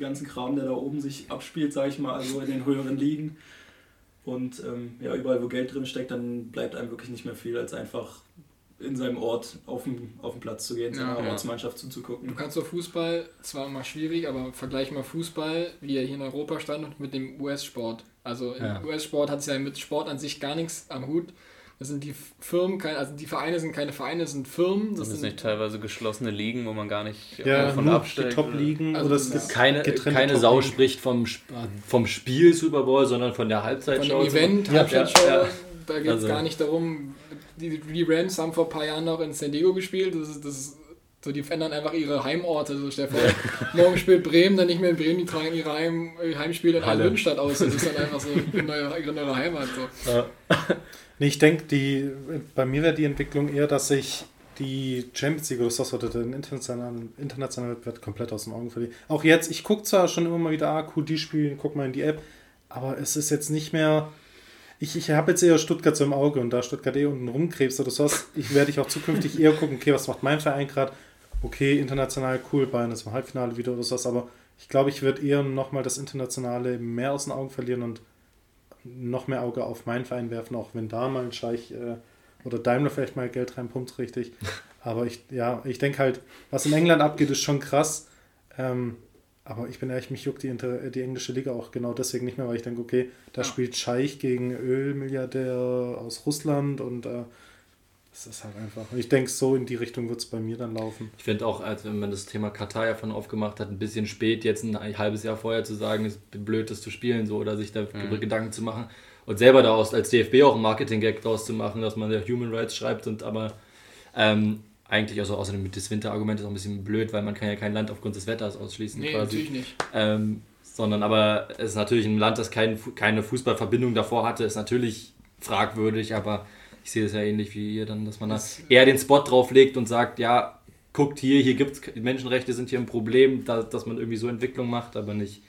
S3: ganzen Kram, der da oben sich abspielt, sage ich mal, also in den höheren Ligen und ähm, ja, überall wo Geld drin steckt, dann bleibt einem wirklich nicht mehr viel, als einfach in seinem Ort auf dem, auf den Platz zu gehen, ja, seiner ja. Ortsmannschaft zuzugucken.
S5: Du kannst doch Fußball, zwar immer schwierig, aber vergleich mal Fußball, wie er hier in Europa stand, mit dem US-Sport. Also im ja. US-Sport hat es ja mit Sport an sich gar nichts am Hut. Das sind die Firmen, also die Vereine sind keine Vereine, das sind Firmen.
S2: Das
S5: Das
S2: sind
S5: sind
S2: nicht teilweise geschlossene Ligen, wo man gar nicht
S4: Ja,
S2: von
S4: nur die
S2: absteigt.
S4: Top-Ligen
S5: Also
S4: oder es
S5: ja.
S4: gibt
S1: Keine,
S4: getrennte
S1: keine Sau spricht vom, vom Spiel Super Bowl, sondern von der
S5: von
S1: Halbzeitshow.
S5: dem Event, Halbzeitshow,
S1: ja, ja.
S5: Da geht es
S1: Also-
S5: gar nicht darum, die, die Rams haben vor ein paar Jahren noch in San Diego gespielt, das ist, das ist so, die verändern einfach ihre Heimorte. So, vor, morgen spielt Bremen, dann nicht mehr in Bremen, die tragen ihre Heim, Heimspiele in. Almünstadt aus. Das ist dann einfach so ihre neue, ihre neue Heimat. So.
S1: Ja.
S4: Nee, ich denke, die, bei mir wäre die Entwicklung eher, dass ich die Champions League oder das oder den internationalen, internationalen Wettbewerb komplett aus den Augen verliere. Auch jetzt, ich gucke zwar schon immer mal wieder, ah, cool, die spielen, guck mal in die App, aber es ist jetzt nicht mehr. Ich, ich habe jetzt eher Stuttgart so im Auge und da Stuttgart eh unten rumkrebst oder sowas, ich werde ich auch zukünftig eher gucken, okay, was macht mein Verein gerade? Okay, international cool, Bayern ist im Halbfinale wieder oder sowas, aber ich glaube, ich würde eher nochmal das Internationale mehr aus den Augen verlieren und noch mehr Auge auf meinen Verein werfen, auch wenn da mal ein Scheich äh, oder Daimler vielleicht mal Geld reinpumpt, richtig. Aber ich, ja, ich denke halt, was in England abgeht, ist schon krass. Ähm, aber ich bin ehrlich, mich juckt die, Inter die englische Liga auch genau deswegen nicht mehr, weil ich denke, okay, da
S5: Ja.
S4: spielt Scheich gegen Ölmilliardär aus Russland und äh, das ist halt einfach. Und ich denke, so in die Richtung wird es bei mir dann laufen.
S1: Ich finde auch, als wenn man das Thema Katar ja von aufgemacht hat, ein bisschen spät, jetzt ein halbes Jahr vorher zu sagen, es ist blöd, das zu spielen, so oder sich darüber Gedanken zu machen und selber daraus als DFB auch ein Marketing-Gag draus zu machen, dass man ja Human Rights schreibt und aber ähm, eigentlich, also außerdem mit das Winterargument ist auch ein bisschen blöd, weil man kann ja kein Land aufgrund des Wetters ausschließen
S5: Nee,
S1: quasi.
S5: natürlich nicht.
S1: Ähm, sondern aber es ist natürlich ein Land, das kein, keine Fußballverbindung davor hatte, ist natürlich fragwürdig, aber ich sehe das ja ähnlich wie ihr dann, dass man da
S5: Das-
S1: eher den Spot drauflegt und sagt, ja, guckt hier, hier gibt es Menschenrechte sind hier ein Problem, da, dass man irgendwie so Entwicklung macht, aber nicht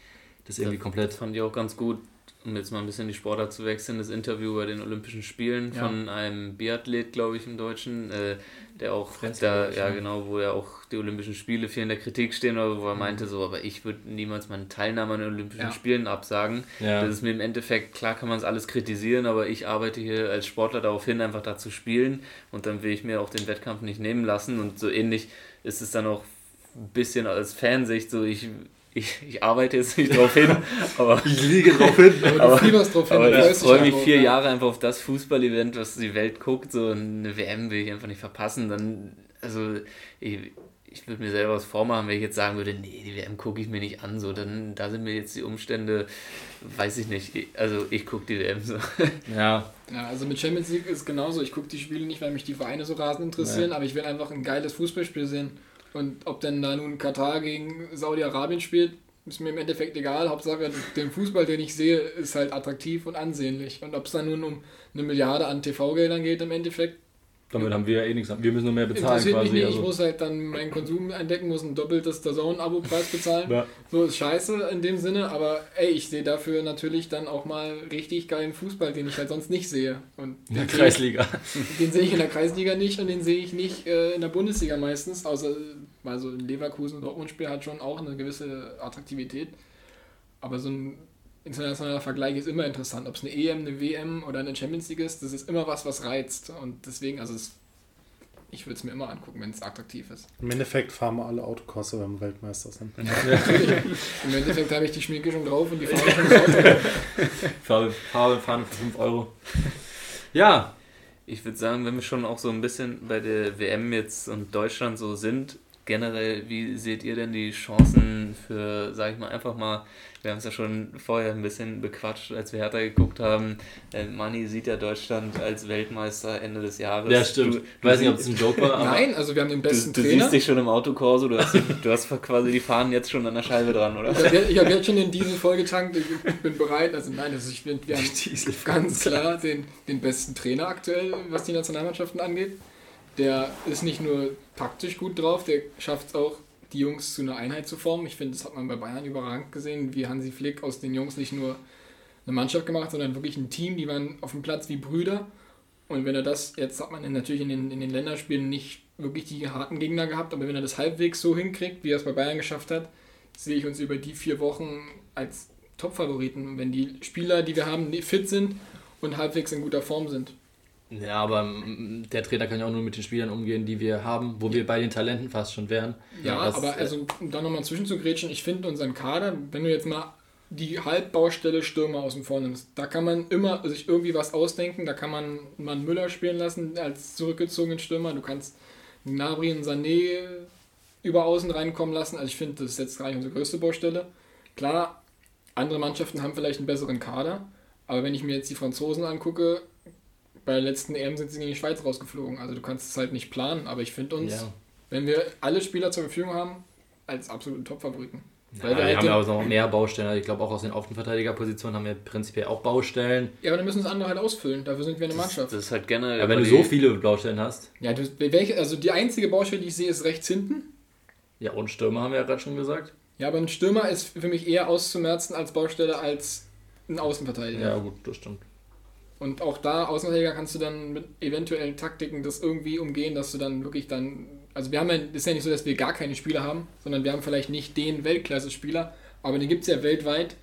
S1: das irgendwie komplett.
S2: Fand ich auch ganz gut, um jetzt mal ein bisschen die Sportart zu wechseln, das Interview bei den Olympischen Spielen
S5: Ja.
S2: von einem Biathlet, glaube ich, im Deutschen, äh, der auch
S1: Frenzel,
S2: da, ja
S1: ne?
S2: genau, wo ja auch die Olympischen Spiele viel in der Kritik stehen,
S1: Mhm.
S2: wo er meinte so, aber ich würde niemals meine Teilnahme an den Olympischen
S5: Ja.
S2: Spielen absagen.
S1: Ja.
S2: Das ist mir im Endeffekt, klar kann man es alles kritisieren, aber ich arbeite hier als Sportler darauf hin, einfach da zu spielen und dann will ich mir auch den Wettkampf nicht nehmen lassen und so ähnlich ist es dann auch ein bisschen als Fansicht so, ich, ich, ich arbeite jetzt nicht darauf hin, aber
S1: Ich liege drauf hin.
S5: Aber,
S2: Aber-
S5: du drauf hin,
S2: aber ich freue mich vier
S5: ja.
S2: Jahre einfach auf das Fußball-Event, was die Welt guckt. So eine WM will ich einfach nicht verpassen. Dann, also ich, ich würde mir selber was vormachen, wenn ich jetzt sagen würde, nee, die WM gucke ich mir nicht an. So, dann da sind mir jetzt die Umstände, weiß ich nicht. Ich- Also ich gucke die WM so.
S1: Ja,
S5: Ja, also mit Champions League ist es genauso. Ich gucke die Spiele nicht, weil mich die Vereine so rasend interessieren, aber ich will einfach ein geiles Fußballspiel sehen. Und ob denn da nun Katar gegen Saudi-Arabien spielt, ist mir im Endeffekt egal. Hauptsache, der Fußball, den ich sehe, ist halt attraktiv und ansehnlich. Und ob es dann nun um eine Milliarde an TV-Geldern geht im Endeffekt,
S1: damit haben wir ja eh nichts. Wir müssen nur mehr bezahlen
S5: interessiert mich
S1: quasi.
S5: nicht. Ich
S1: Also.
S5: muss halt dann meinen Konsum entdecken, muss ein doppeltes Dazone-Abo-Preis bezahlen.
S1: Ja.
S5: So ist scheiße in dem Sinne, aber ey, ich sehe dafür natürlich dann auch mal richtig geilen Fußball, den ich halt sonst nicht sehe. Und
S1: In der
S5: sehe ich-
S1: Kreisliga.
S5: Den sehe ich in der Kreisliga nicht und den sehe ich nicht äh, in der Bundesliga meistens, außer also in Leverkusen Dortmund-Spiel hat schon auch eine gewisse Attraktivität. Aber so ein internationaler Vergleich ist immer interessant. Ob es eine EM, eine WM oder eine Champions League ist, das ist immer was, was reizt. Und deswegen, also es, ich würde es mir immer angucken, wenn es attraktiv ist.
S4: Im Endeffekt fahren wir alle Autokurse, wenn wir Weltmeister sind.
S5: Im Endeffekt habe ich die Schminke schon drauf und die Farbe schon drauf.
S1: Farbe, Farbe fahren für 5 Euro. Ja,
S2: Ich würde sagen, wenn wir schon auch so ein bisschen bei der WM jetzt und Deutschland so sind, generell, wie seht ihr denn die Chancen für, sag ich mal, einfach mal, wir haben es ja schon vorher ein bisschen bequatscht, als wir Hertha geguckt haben, äh, Manni sieht ja Deutschland als Weltmeister Ende des Jahres.
S1: ja stimmt.
S2: Du,
S1: ich weiß nicht, ob es ein Joke war,
S5: Nein, also wir haben den
S2: du,
S5: besten
S2: du
S5: Trainer.
S2: siehst dich schon im Autokorso, du hast, du hast quasi die Fahnen jetzt schon an der Scheibe dran, oder?
S5: Ich habe jetzt, ich hab jetzt schon den Diesel vollgetankt, ich bin bereit. Also nein, also ich bin, wir haben
S1: Diesel.
S5: ganz klar den, den besten Trainer aktuell, was die Nationalmannschaften angeht. Der ist nicht nur taktisch gut drauf, der schafft es auch, die Jungs zu einer Einheit zu formen. Ich finde, das hat man bei Bayern überragend gesehen, wie Hansi Flick aus den Jungs nicht nur eine Mannschaft gemacht, sondern wirklich ein Team, die waren auf dem Platz wie Brüder. Und wenn er das, jetzt hat man natürlich in den, in den Länderspielen nicht wirklich die harten Gegner gehabt, aber wenn er das halbwegs so hinkriegt, wie er es bei Bayern geschafft hat, sehe ich uns über die vier Wochen als Top-Favoriten, wenn die Spieler, die wir haben, fit sind und halbwegs in guter Form sind.
S1: Ja, aber mm, der Trainer kann ja auch nur mit den Spielern umgehen, die wir haben, wo wir bei den Talenten fast schon wären.
S5: Ja,
S1: das,
S5: aber
S1: äh,
S5: also um da nochmal zwischenzugrätschen, ich finde unseren Kader, wenn du jetzt mal die Halbbaustelle Stürmer außen vor nimmst. Da kann man immer sich irgendwie was ausdenken. Da kann man man Müller spielen lassen als zurückgezogenen Stürmer. Du kannst Gnabry und Sané über außen reinkommen lassen. Also ich finde, das ist jetzt gar nicht unsere größte Baustelle. Klar, andere Mannschaften haben vielleicht einen besseren Kader, aber wenn ich mir jetzt die Franzosen angucke, bei der letzten EM sind sie gegen die Schweiz rausgeflogen. Also du kannst es halt nicht planen, aber ich finde uns, ja. wenn wir alle Spieler zur Verfügung haben, als absoluten Top-Favoriten.
S1: Ja, wir, wir haben ja auch noch mehr Baustellen. Also ich glaube, auch aus den Außenverteidigerpositionen haben wir prinzipiell auch Baustellen.
S5: Ja, aber dann müssen es andere halt ausfüllen. Dafür sind wir eine Mannschaft.
S2: Das, ist halt generell.
S1: Ja, wenn du so viele Baustellen hast.
S5: Ja, du, welche, also die einzige Baustelle, die ich sehe, ist rechts hinten.
S1: Ja, und Stürmer haben wir ja gerade schon gesagt.
S5: Ja, aber ein Stürmer ist für mich eher auszumerzen als Baustelle als ein Außenverteidiger.
S1: Ja, gut, das stimmt.
S5: Und auch da, Außenverteidiger, kannst du dann mit eventuellen Taktiken das irgendwie umgehen, dass du dann wirklich dann. Also, wir haben ja, ist ja nicht so, dass wir gar keine Spieler haben, sondern wir haben vielleicht nicht den Weltklasse-Spieler, aber den gibt es ja weltweit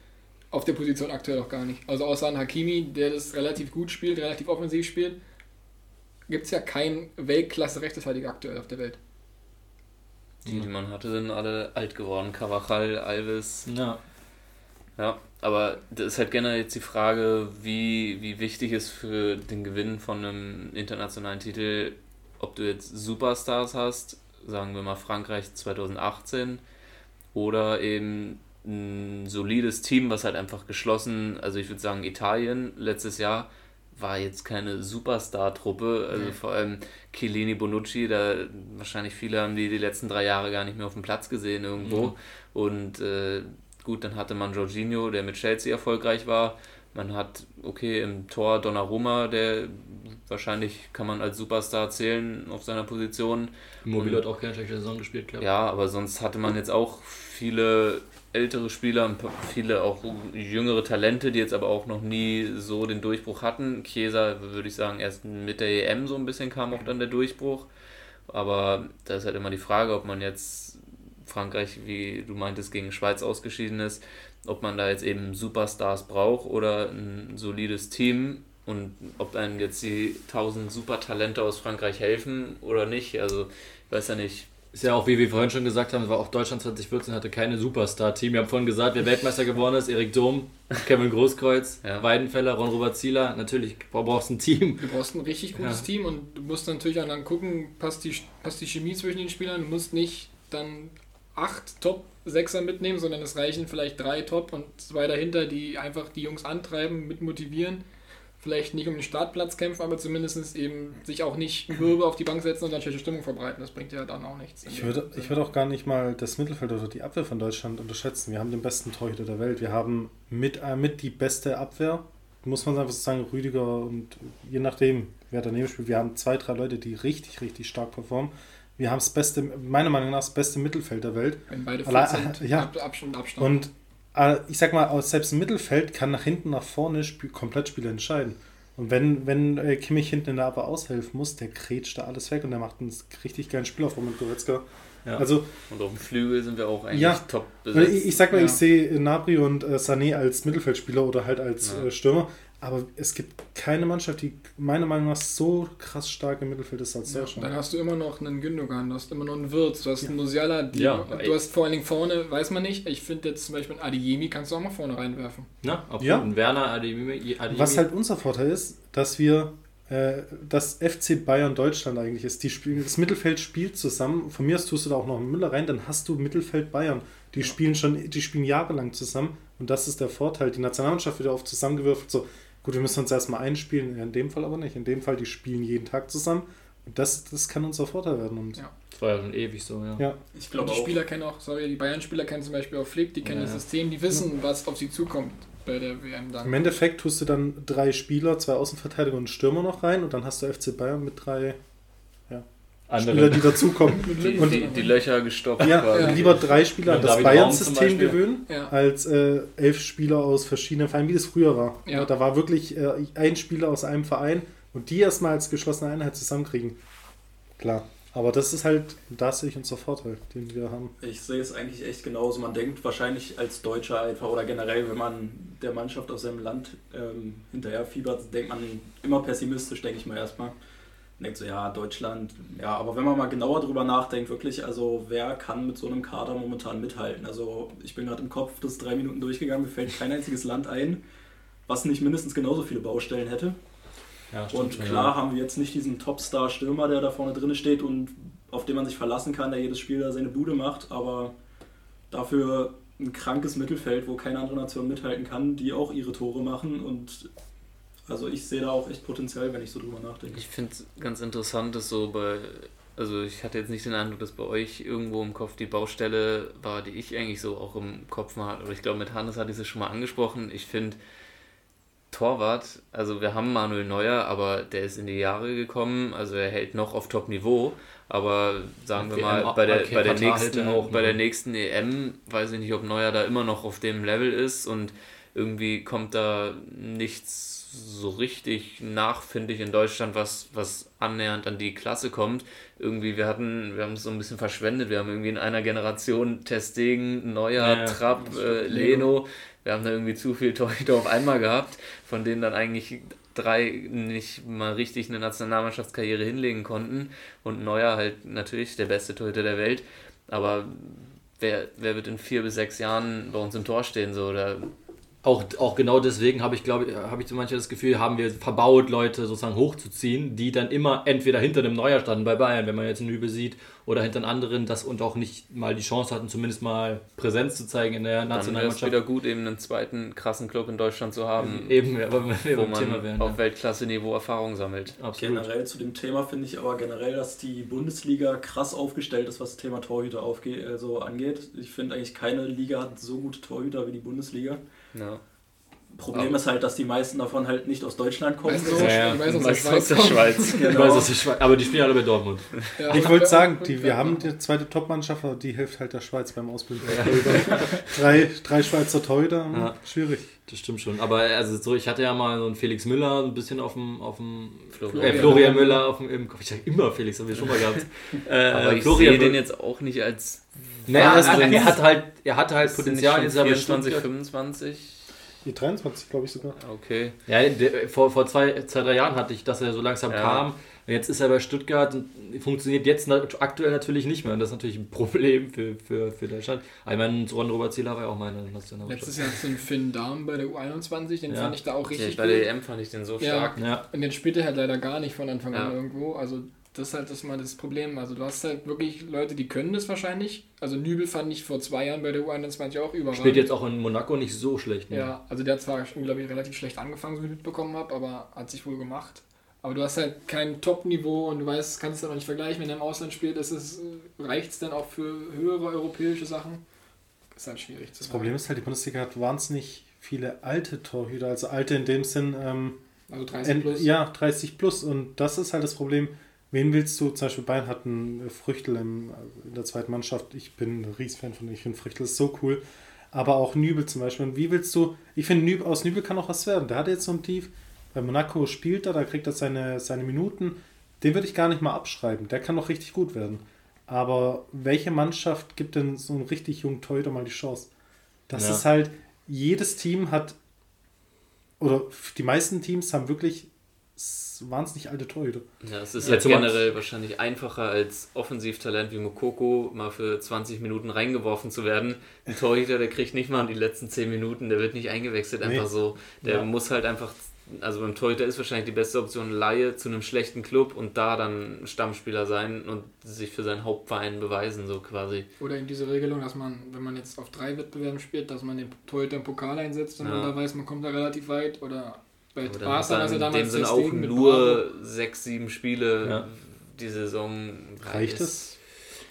S5: auf der Position aktuell auch gar nicht. Also, außer an Hakimi, der das relativ gut spielt, relativ offensiv spielt, gibt es ja keinen Weltklasse-Rechtsverteidiger aktuell auf der Welt.
S2: Die, die man hatte, sind alle alt geworden. Carvajal, Alves.
S1: Ja.
S2: Ja, aber das ist halt generell jetzt die Frage, wie, wie wichtig ist für den Gewinn von einem internationalen Titel, ob du jetzt Superstars hast, sagen wir mal Frankreich 2018, oder eben ein solides Team, was halt einfach geschlossen, also ich würde sagen Italien letztes Jahr war jetzt keine Superstar-Truppe, also vor allem Chiellini, Bonucci, da wahrscheinlich viele haben die die letzten drei Jahre gar nicht mehr auf dem Platz gesehen irgendwo. Mhm. und äh, Gut, dann hatte man Jorginho, der mit Chelsea erfolgreich war. Man hat, okay, im Tor Donnarumma, der wahrscheinlich kann man als Superstar zählen auf seiner Position.
S1: Mobile hat auch keine schlechte Saison gespielt,
S2: glaube ich. Ja, aber sonst hatte man jetzt auch viele ältere Spieler, viele auch jüngere Talente, die jetzt aber auch noch nie so den Durchbruch hatten. Chiesa, würde ich sagen, erst mit der EM so ein bisschen kam auch dann der Durchbruch. Aber da ist halt immer die Frage, ob man jetzt Frankreich, wie du meintest, gegen Schweiz ausgeschieden ist, ob man da jetzt eben Superstars braucht oder ein solides Team und ob einem jetzt die 1000 Supertalente aus Frankreich helfen oder nicht. Also, ich weiß ja nicht.
S1: Ist ja auch, wie wir vorhin schon gesagt haben, war auch Deutschland 2014 hatte keine Superstar-Team. Wir haben vorhin gesagt, wer Weltmeister geworden ist, Erik Dom, Kevin Großkreuz, ja. Weidenfeller, Ron-Robert Zieler. Natürlich brauchst du ein Team.
S5: Du brauchst ein richtig gutes ja. Team und du musst natürlich auch dann gucken, passt die, passt die Chemie zwischen den Spielern. Du musst nicht dann acht Top-Sechser mitnehmen, sondern es reichen vielleicht drei Top und zwei dahinter, die einfach die Jungs antreiben, mit motivieren. Vielleicht nicht um den Startplatz kämpfen, aber zumindest eben sich auch nicht mürbe auf die Bank setzen und dann schlechte Stimmung verbreiten. Das bringt ja dann auch nichts.
S4: Ich würde, ich würde auch gar nicht mal das Mittelfeld oder die Abwehr von Deutschland unterschätzen. Wir haben den besten Torhüter der Welt. Wir haben mit, äh, mit die beste Abwehr. Muss man einfach sagen, Rüdiger und je nachdem, wer daneben spielt. Wir haben zwei, drei Leute, die richtig, richtig stark performen wir haben das beste, meiner Meinung nach, das beste Mittelfeld der Welt.
S5: Wenn beide fit sind, ja. Abstand, Abstand.
S4: Und äh, ich sag mal, selbst im Mittelfeld kann nach hinten, nach vorne Spiel, komplett Spiele entscheiden. Und wenn, wenn äh, Kimmich hinten in der Abwehr aushelfen muss, der kretscht da alles weg und der macht einen richtig geilen Spiel auf mit Goretzka. Ja. Also,
S2: und auf dem Flügel sind wir auch eigentlich
S4: ja,
S2: top
S4: besetzt. Ich, ich sag mal, ja. ich sehe Nabri und äh, Sané als Mittelfeldspieler oder halt als ja. äh, Stürmer. Aber es gibt keine Mannschaft, die meiner Meinung nach so krass stark im Mittelfeld ist als Deutschland.
S5: dann hast du immer noch einen Gündogan, du hast immer noch einen Wirtz, du hast einen Musiala, die, ja, du hast vor allen Dingen vorne, weiß man nicht, ich finde jetzt zum Beispiel einen Adeyemi kannst du auch mal vorne reinwerfen.
S1: Na, absolut. Ja. Einen Werner, Adeyemi,
S4: Adeyemi. Was halt unser Vorteil ist, dass wir äh, das FC Bayern Deutschland eigentlich ist. Die spielen, das Mittelfeld spielt zusammen. Von mir aus tust du da auch noch einen Müller rein, dann hast du Mittelfeld Bayern. Die ja. spielen schon, die spielen jahrelang zusammen und das ist der Vorteil. Die Nationalmannschaft wird oft zusammengewürfelt, so Gut, wir müssen uns erstmal einspielen, in dem Fall aber nicht. In dem Fall, die spielen jeden Tag zusammen. Und das, das kann unser Vorteil werden. Und
S1: ja. Das war ja schon ewig so, ja.
S4: ja.
S5: Ich glaube, die Spieler kennen auch, sorry, die Bayern-Spieler kennen zum Beispiel auch Flick, die kennen ja. das System, die wissen, was auf sie zukommt bei der WM dann.
S4: Im Endeffekt tust du dann drei Spieler, zwei Außenverteidiger und einen Stürmer noch rein und dann hast du FC Bayern mit drei andere. Spieler, die dazukommen.
S2: Die, und die, die, Löcher gestoppt.
S4: Ja, ja, lieber drei Spieler an das Bayern-System gewöhnen, ja. als äh, elf Spieler aus verschiedenen Vereinen, wie das früher war. Ja. Da war wirklich äh, ein Spieler aus einem Verein und die erstmal als geschlossene Einheit zusammenkriegen. Klar. Aber das ist halt, da sehe ich unser Vorteil, den wir haben.
S3: Ich sehe es eigentlich echt genauso. Man denkt wahrscheinlich als Deutscher einfach oder generell, wenn man der Mannschaft aus seinem Land ähm, hinterher fiebert, denkt man immer pessimistisch, denke ich mal erstmal denkt so, ja, Deutschland, ja, aber wenn man mal genauer drüber nachdenkt, wirklich, also wer kann mit so einem Kader momentan mithalten? Also ich bin gerade im Kopf das drei Minuten durchgegangen, mir fällt kein einziges Land ein, was nicht mindestens genauso viele Baustellen hätte. Ja, und klar ja. haben wir jetzt nicht diesen Topstar-Stürmer, der da vorne drin steht und auf den man sich verlassen kann, der jedes Spiel da seine Bude macht, aber dafür ein krankes Mittelfeld, wo keine andere Nation mithalten kann, die auch ihre Tore machen und also ich sehe da auch echt Potenzial, wenn ich so drüber nachdenke.
S2: Ich finde es ganz interessant, dass so bei, also ich hatte jetzt nicht den Eindruck, dass bei euch irgendwo im Kopf die Baustelle war, die ich eigentlich so auch im Kopf mal hatte. Aber ich glaube, mit Hannes hatte ich es schon mal angesprochen. Ich finde, Torwart, also wir haben Manuel Neuer, aber der ist in die Jahre gekommen, also er hält noch auf Top-Niveau, aber sagen wir mal, bei der, bei, der nächsten, auch, bei der nächsten EM weiß ich nicht, ob Neuer da immer noch auf dem Level ist und irgendwie kommt da nichts so richtig nach, finde ich, in Deutschland, was, was annähernd an die Klasse kommt. Irgendwie, wir hatten, wir haben es so ein bisschen verschwendet. Wir haben irgendwie in einer Generation Testegen, Neuer, ja, Trapp, äh, Leno. Wir haben da irgendwie zu viel Torhüter auf einmal gehabt, von denen dann eigentlich drei nicht mal richtig eine Nationalmannschaftskarriere hinlegen konnten. Und Neuer halt natürlich der beste Torhüter der Welt. Aber wer, wer wird in vier bis sechs Jahren bei uns im Tor stehen? So, oder
S1: auch, auch genau deswegen habe ich, glaube habe ich so manchmal das Gefühl, haben wir verbaut, Leute sozusagen hochzuziehen, die dann immer entweder hinter einem Neuer standen bei Bayern, wenn man jetzt einen Übel sieht, oder hinter einen anderen, das und auch nicht mal die Chance hatten, zumindest mal Präsenz zu zeigen in der Nationalmannschaft.
S2: Dann wäre es wieder gut, eben einen zweiten krassen Club in Deutschland zu haben,
S1: eben, ja, wir
S2: wo man Thema wären, auf ja. Weltklasse-Niveau Erfahrung sammelt.
S3: Absolut. Generell zu dem Thema finde ich aber generell, dass die Bundesliga krass aufgestellt ist, was das Thema Torhüter aufgeht, also angeht. Ich finde eigentlich keine Liga hat so gute Torhüter wie die Bundesliga. Ja. Problem aber ist halt, dass die meisten davon halt nicht aus Deutschland kommen.
S1: So. Ja, ja. Weiß aus, aus der Schweiz. genau. weiß aus der Schweiz. Aber die spielen alle bei Dortmund.
S4: Ja, ich wollte sagen, die, wir haben die zweite Top-Mannschaft, aber die hilft halt der Schweiz beim Ausbilden. Ja. drei, drei Schweizer Torhüter, ja. schwierig.
S1: Das stimmt schon. Aber also so, ich hatte ja mal so einen Felix Müller ein bisschen auf dem, auf dem Florian, äh, Florian Müller auf dem im Kopf. Ich sag immer Felix, haben wir schon mal gehabt.
S2: Äh, aber ich Florian sehe den jetzt auch nicht als
S1: naja, er, er, hat halt, er hatte halt Potenzial
S2: in dieser 24, 25.
S4: Die 23, glaube ich sogar.
S2: Okay.
S1: Ja, der, vor, vor zwei, zwei, drei Jahren hatte ich, dass er so langsam ja. kam. Jetzt ist er bei Stuttgart und funktioniert jetzt aktuell natürlich nicht mehr. Und das ist natürlich ein Problem für, für, für Deutschland. Ich meine, Ron Robert Zieler war ja auch meine
S5: Nationalmannschaft. Letztes Jahr so ein Finn Darm bei der U21, den ja. fand ich da auch richtig
S2: ja, Bei der EM fand ich den so stark.
S5: Ja. Und den spielte er halt leider gar nicht von Anfang an irgendwo. Also das ist halt das mal das Problem. Also du hast halt wirklich Leute, die können das wahrscheinlich. Also Nübel fand ich vor zwei Jahren bei der U21 auch überragend.
S1: Spielt jetzt auch in Monaco nicht so schlecht.
S5: Ne? Ja, also der hat zwar, glaube ich, relativ schlecht angefangen, so wie ich mitbekommen habe, aber hat sich wohl gemacht. Aber du hast halt kein Top-Niveau und du weißt, kannst es dann auch nicht vergleichen, wenn er im Ausland spielt, reicht es dann auch für höhere europäische Sachen?
S4: ist halt schwierig zu Das sagen. Problem ist halt, die Bundesliga hat wahnsinnig viele alte Torhüter, also alte in dem Sinn. Ähm,
S5: also 30 plus?
S4: Ja, 30 plus. Und das ist halt das Problem Wen willst du? Zum Beispiel Bayern hat einen Früchtel in der zweiten Mannschaft. Ich bin ein Ries-Fan von, ich finde Früchtel ist so cool. Aber auch Nübel zum Beispiel. Und wie willst du, ich finde, Nübel, aus Nübel kann auch was werden. Der hat jetzt so ein Tief. Bei Monaco spielt er, da kriegt er seine, seine Minuten. Den würde ich gar nicht mal abschreiben. Der kann noch richtig gut werden. Aber welche Mannschaft gibt denn so einen richtig jungen Torhüter mal die Chance? Das ja. ist halt, jedes Team hat, oder die meisten Teams haben wirklich wahnsinnig alte Torhüter.
S2: Ja, es ist ja, halt generell wahrscheinlich einfacher als Offensivtalent wie Mokoko mal für 20 Minuten reingeworfen zu werden. Ein Torhüter, der kriegt nicht mal die letzten 10 Minuten, der wird nicht eingewechselt, einfach nee. so. Der ja. muss halt einfach, also beim Torhüter ist wahrscheinlich die beste Option Laie zu einem schlechten Club und da dann Stammspieler sein und sich für seinen Hauptverein beweisen, so quasi.
S5: Oder in diese Regelung, dass man, wenn man jetzt auf drei Wettbewerben spielt, dass man den Torhüter im Pokal einsetzt und ja. man da weiß, man kommt da relativ weit oder
S2: bei Barca, also damals in dem Sinne auch nur sechs, sieben Spiele ja. die Saison.
S4: Reicht es?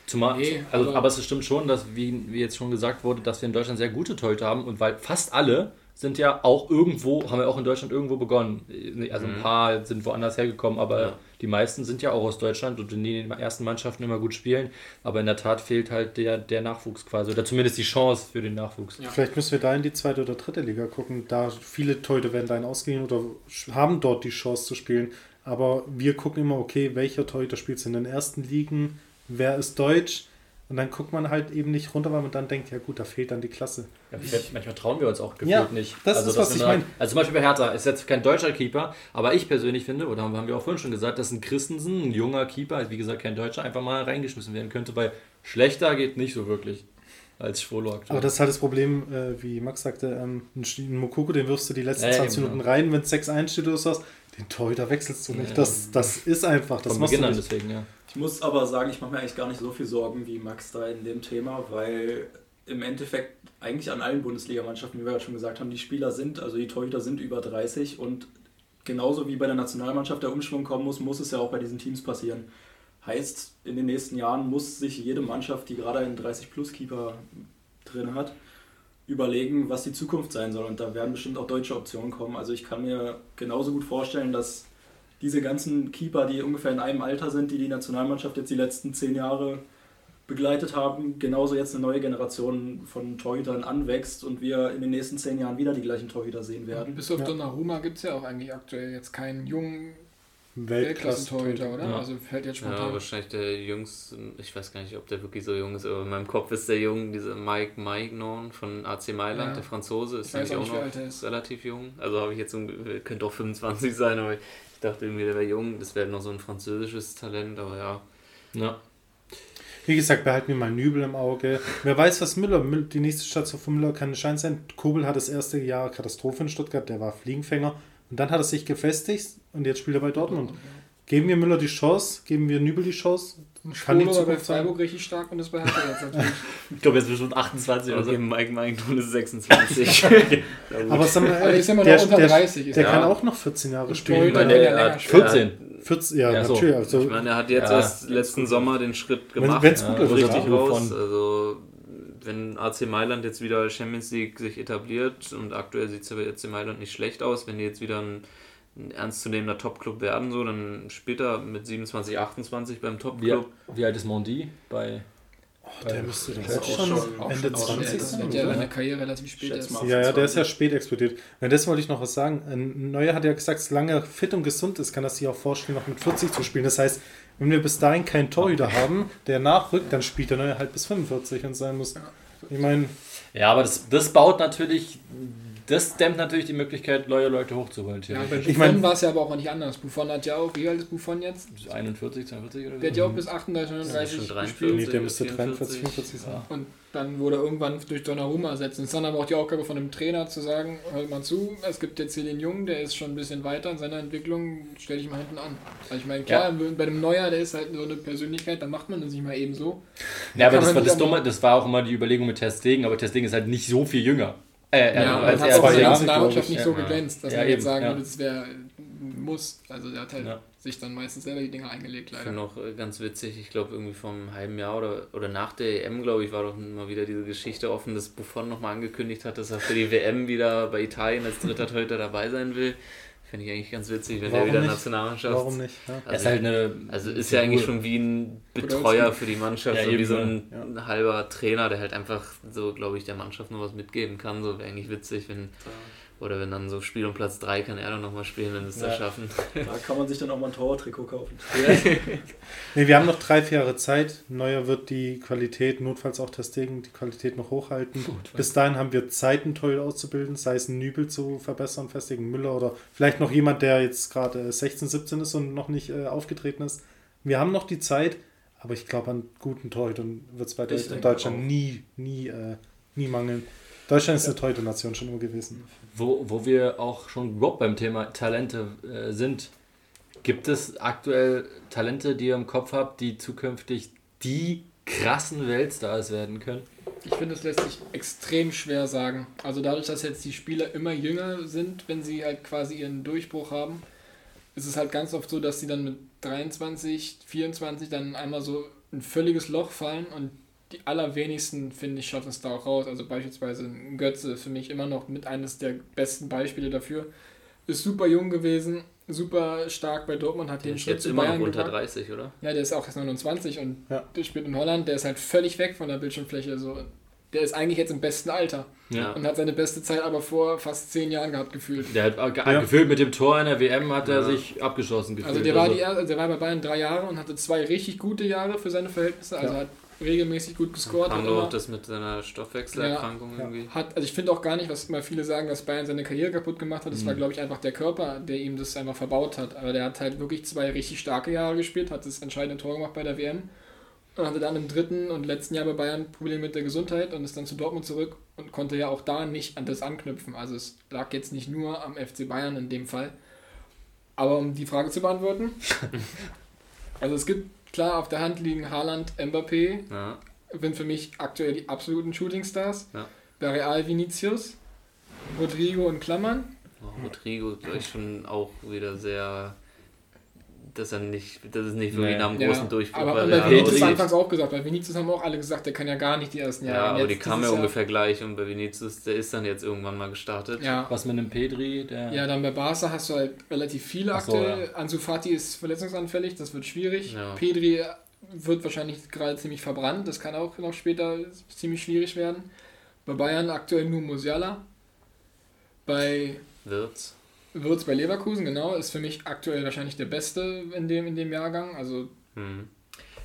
S1: Zumal, nee, also, aber, aber es stimmt schon, dass, wie, wie jetzt schon gesagt wurde, dass wir in Deutschland sehr gute Torhüter haben und weil fast alle sind ja auch irgendwo, haben wir auch in Deutschland irgendwo begonnen. Also ein mhm. paar sind woanders hergekommen, aber ja. Die meisten sind ja auch aus Deutschland und in den ersten Mannschaften immer gut spielen. Aber in der Tat fehlt halt der, der Nachwuchs quasi oder zumindest die Chance für den Nachwuchs.
S4: Ja. Vielleicht müssen wir da in die zweite oder dritte Liga gucken. Da viele Torhüter werden dahin ausgehen oder haben dort die Chance zu spielen. Aber wir gucken immer, okay, welcher Torhüter spielt in den ersten Ligen, wer ist deutsch Und dann guckt man halt eben nicht runter, weil man dann denkt, ja gut, da fehlt dann die Klasse.
S1: Ja, manchmal trauen wir uns auch gefühlt
S4: Ja,
S1: nicht.
S4: das
S1: also,
S4: ist, was ich meine.
S1: Also zum Beispiel bei Hertha ist jetzt kein deutscher Keeper, aber ich persönlich finde, oder haben wir auch vorhin schon gesagt, dass ein Christensen, ein junger Keeper, wie gesagt kein Deutscher, einfach mal reingeschmissen werden könnte, weil schlechter geht nicht so wirklich als Schwolo aktuell.
S4: Aber das ist halt das Problem, äh, wie Max sagte, ähm, einen Mokoko, den wirfst du die letzten
S1: Ja, ja,
S4: 20
S1: eben,
S4: Minuten
S1: ja.
S4: rein, wenn es 6-1 steht oder sowas, den Torhüter wechselst du nicht.
S1: Ja.
S4: Das, das ist einfach, das
S1: Von
S4: machst du
S1: Beginn an
S4: nicht.
S1: deswegen, ja.
S3: Ich muss aber sagen, ich mache mir eigentlich gar nicht so viel Sorgen wie Max da in dem Thema, weil im Endeffekt eigentlich an allen Bundesligamannschaften, wie wir ja schon gesagt haben, die Spieler sind, also die Torhüter sind über 30 und genauso wie bei der Nationalmannschaft der Umschwung kommen muss, muss es ja auch bei diesen Teams passieren. Heißt, in den nächsten Jahren muss sich jede Mannschaft, die gerade einen 30-Plus-Keeper drin hat, überlegen, was die Zukunft sein soll. Und da werden bestimmt auch deutsche Optionen kommen. Also ich kann mir genauso gut vorstellen, dass diese ganzen Keeper, die ungefähr in einem Alter sind, die die Nationalmannschaft jetzt die letzten zehn Jahre begleitet haben, genauso jetzt eine neue Generation von Torhütern anwächst und wir in den nächsten zehn Jahren wieder die gleichen Torhüter sehen werden.
S5: Bis auf
S4: Ja.
S5: Donnarumma gibt es ja auch eigentlich aktuell jetzt keinen jungen
S4: Weltklasse-Torhüter.
S5: Weltklassen-Torhüter, oder?
S1: Ja.
S5: Also fällt jetzt
S2: Ja,
S5: spontan.
S2: wahrscheinlich der jüngste, ich weiß gar nicht, ob der wirklich so jung ist, aber in meinem Kopf ist der jung, dieser Mike Maignan von AC Mailand,
S5: Ja.
S2: der Franzose, ist
S5: Ich weiß
S2: nämlich
S5: auch
S2: auch noch
S5: alt ist.
S2: relativ jung. Also habe ich jetzt, könnte auch 25 sein, aber ich dachte irgendwie, der wäre jung. Das wäre noch so ein französisches Talent, aber ja.
S1: ja.
S4: Wie gesagt, behalten wir mal Nübel im Auge. Wer weiß, was Müller, Müll- die nächste Station von Müller kann Schein sein. Kobel hat das erste Jahr Katastrophe in Stuttgart, der war Fliegenfänger. Und dann hat er sich gefestigt und jetzt spielt er bei Dortmund. Geben wir Müller die Chance, geben wir Nübel die Chance. Kann die
S5: Schwolo war bei
S4: sein.
S5: Freiburg richtig stark und ist bei Hertha jetzt natürlich.
S1: Ich glaube, jetzt bestimmt 28 oder so.
S2: Mike Maignan ist 26.
S4: Aber
S5: Aber der ist immer noch
S4: der,
S5: unter
S4: der,
S5: 30. Ist
S4: der
S5: ja.
S4: kann auch noch 14 Jahre spielen.
S2: Weil
S5: kann
S2: der
S5: spielen.
S1: 14.
S4: 14, ja,
S1: Ja, so.
S4: natürlich. Also,
S2: Ich meine, er hat jetzt
S1: Ja,
S2: erst letzten Sommer den Schritt gemacht.
S4: wenn es gut
S1: Ja,
S4: läuft,
S2: richtig raus.
S1: Wovon?
S2: Also, wenn AC Mailand jetzt wieder Champions League sich etabliert und aktuell sieht es ja bei AC Mailand nicht schlecht aus, wenn die jetzt wieder ein, ein ernstzunehmender Top-Club werden, so, dann spielt er mit 27, 28 beim
S1: Wie,
S2: Top-Club.
S1: wie alt ist Mondi bei
S4: Oh, der müsste jetzt
S3: auch
S4: schon, Ende
S5: schon- auch schon
S4: 20
S5: älter.
S4: sein.
S5: Der hat ja
S4: oder?
S5: seine Karriere relativ spät erst.
S4: Ja, ja, der ist ja
S3: 28.
S4: spät explodiert. Na, das wollte ich noch was sagen. Ein Neuer hat ja gesagt, solange er fit und gesund ist, kann er sich auch vorstellen, noch mit 40 zu spielen. Das heißt, wenn wir bis dahin keinen Torhüter haben, der nachrückt, dann spielt der Neue halt bis 45 und sein muss. Ich meine,
S1: Ja, aber das, das baut natürlich, das dämmt natürlich die Möglichkeit, neue Leute hochzuholen.
S5: Ja, bei. Buffon
S4: Ich mein-
S5: war es ja aber auch nicht anders. Buffon hat ja auch, wie alt ist Buffon jetzt?
S1: 41, 42 oder so.
S5: Der hat ja auch bis 38,
S2: Ja,
S5: 39
S2: schon
S5: gespielt.
S2: 43.
S4: nee, der müsste
S2: 44.
S4: 43, 44 sein.
S1: Ja.
S5: Und dann wurde er irgendwann durch Donnarumma ersetzt. Und es ist dann aber auch die Aufgabe von dem Trainer zu sagen, hört mal zu, es gibt jetzt hier den Jungen, der ist schon ein bisschen weiter in seiner Entwicklung, stell dich mal hinten an. Also ich meine, klar, bei dem Neuer, der ist halt so eine Persönlichkeit, dann macht man das nicht mal eben so.
S1: Ja, aber das war das Dumme, das war auch immer die Überlegung mit Testegen, aber Testegen ist halt nicht so viel jünger. Äh,
S5: Ja,
S1: als
S5: und hat
S1: er
S5: auch in der Nationalmannschaft
S4: ich,
S5: nicht so geglänzt, dass man jetzt sagen würde, das wäre muss. Also der hat halt
S1: Ja.
S5: sich dann meistens selber die Dinge eingelegt,
S2: Ich
S5: leider.
S2: finde noch äh, ganz witzig, ich glaube irgendwie vor einem halben Jahr oder, oder nach der EM, glaube ich, war doch mal wieder diese Geschichte offen, dass Buffon nochmal angekündigt hat, dass er für die WM wieder bei Italien als dritter Torhüter dabei sein will. Finde ich eigentlich ganz witzig, wenn er wieder
S4: nicht?
S2: Nationalmannschaft...
S4: Warum nicht? Ja.
S1: Er ist halt eine.
S2: Also ist ja eigentlich schon wie ein Betreuer für die Mannschaft,
S1: Ja,
S2: so wie so ein,
S4: ja.
S2: ein halber Trainer, der halt einfach so, glaube ich, der Mannschaft noch was mitgeben kann. So wäre eigentlich witzig, wenn, oder wenn dann so Spiel um Platz 3 kann er dann nochmal spielen, wenn wir es da
S1: Ja.
S2: schaffen.
S3: Da kann man sich dann auch mal ein Tortrikot kaufen.
S4: Nee, wir haben noch drei, vier Jahre Zeit. Neuer wird die Qualität, notfalls auch Testegen, die Qualität noch hochhalten. Bis dahin haben wir Zeit, einen Torhüter auszubilden, sei es einen Nübel zu verbessern, festigen Müller oder vielleicht noch jemand, der jetzt gerade äh, 16, 17 ist und noch nicht äh, aufgetreten ist. Wir haben noch die Zeit, aber ich glaube, an guten Torhütern wird es bei
S3: Ich
S4: Deutschland, nie, nie, äh, nie mangeln. Deutschland ist eine Torhüter-Nation schon immer gewesen.
S1: Wo, wo wir auch schon überhaupt beim Thema Talente äh, sind. Gibt es aktuell Talente, die ihr im Kopf habt, die zukünftig die krassen Weltstars werden können?
S5: Ich finde, es lässt sich extrem schwer sagen. Also dadurch, dass jetzt die Spieler immer jünger sind, wenn sie halt quasi ihren Durchbruch haben, ist es halt ganz oft so, dass sie dann mit 23, 24 dann einmal so ein völliges Loch fallen und die allerwenigsten, finde ich, schaffen es da auch raus. Also beispielsweise Götze für mich immer noch mit eines der besten Beispiele dafür. Ist super jung gewesen, super stark bei Dortmund, hat
S2: Der
S5: den
S2: ist
S5: Schritt
S2: jetzt
S5: zu
S2: immer
S5: Bayern
S2: noch unter
S5: gewagt.
S2: 30, oder?
S5: Ja, der ist auch erst 29 und
S4: Ja.
S5: der spielt in Holland, der ist halt völlig weg von der Bildschirmfläche. So. Der ist eigentlich jetzt im besten Alter
S2: Ja.
S5: und hat seine beste Zeit aber vor fast zehn Jahren gehabt gefühlt.
S1: Der hat äh,
S4: Ja.
S1: gefühlt mit dem Tor in der WM hat er sich abgeschossen gefühlt.
S5: Also der war, die, er- der war bei Bayern drei Jahre und hatte zwei richtig gute Jahre für seine Verhältnisse. Also
S4: Ja.
S5: hat regelmäßig gut gescored. Immer.
S2: auch das mit seiner Stoffwechselerkrankung
S4: Ja.
S2: irgendwie.
S5: Hat, also ich finde auch gar nicht, was immer viele sagen, dass Bayern seine Karriere kaputt gemacht hat. Das war,
S1: Mhm.
S5: glaube ich, einfach der Körper, der ihm das einfach verbaut hat. Aber der hat halt wirklich zwei richtig starke Jahre gespielt, hat das entscheidende Tor gemacht bei der WM und hatte dann im dritten und letzten Jahr bei Bayern Probleme mit der Gesundheit und ist dann zu Dortmund zurück und konnte ja auch da nicht an das anknüpfen. Also es lag jetzt nicht nur am FC Bayern in dem Fall. Aber um die Frage zu beantworten, also es gibt klar auf der Hand liegen Haaland, Mbappé,
S2: Ja.
S5: sind für mich aktuell die absoluten Shootingstars.
S2: Ja.
S5: Bei Real Vinicius, Rodrigo in Klammern.
S2: Oh, Rodrigo ist schon auch wieder sehr. Dass er nicht, dass es nicht wirklich
S1: Nee.
S2: nach einem
S5: Ja,
S2: großen Durchbruch
S5: aber
S2: bei aussieht.
S5: anfangs auch gesagt. Bei Vinicius haben auch alle gesagt, der kann ja gar nicht die ersten Jahre.
S2: Ja, aber die kamen ja ungefähr gleich und bei Vinicius, der ist dann jetzt irgendwann mal gestartet.
S5: Ja.
S1: Was mit einem Pedri, der.
S5: ja, dann bei Barca hast du halt relativ viele
S1: so,
S5: aktuell. Ansu Fati ist verletzungsanfällig, das wird schwierig.
S2: Ja.
S5: Pedri wird wahrscheinlich gerade ziemlich verbrannt, das kann auch noch später ziemlich schwierig werden. Bei Bayern aktuell nur Musiala. Bei
S2: Wirtz.
S5: Wirtz bei Leverkusen, genau, ist für mich aktuell wahrscheinlich der Beste in dem, in dem Jahrgang. Also
S2: Hm.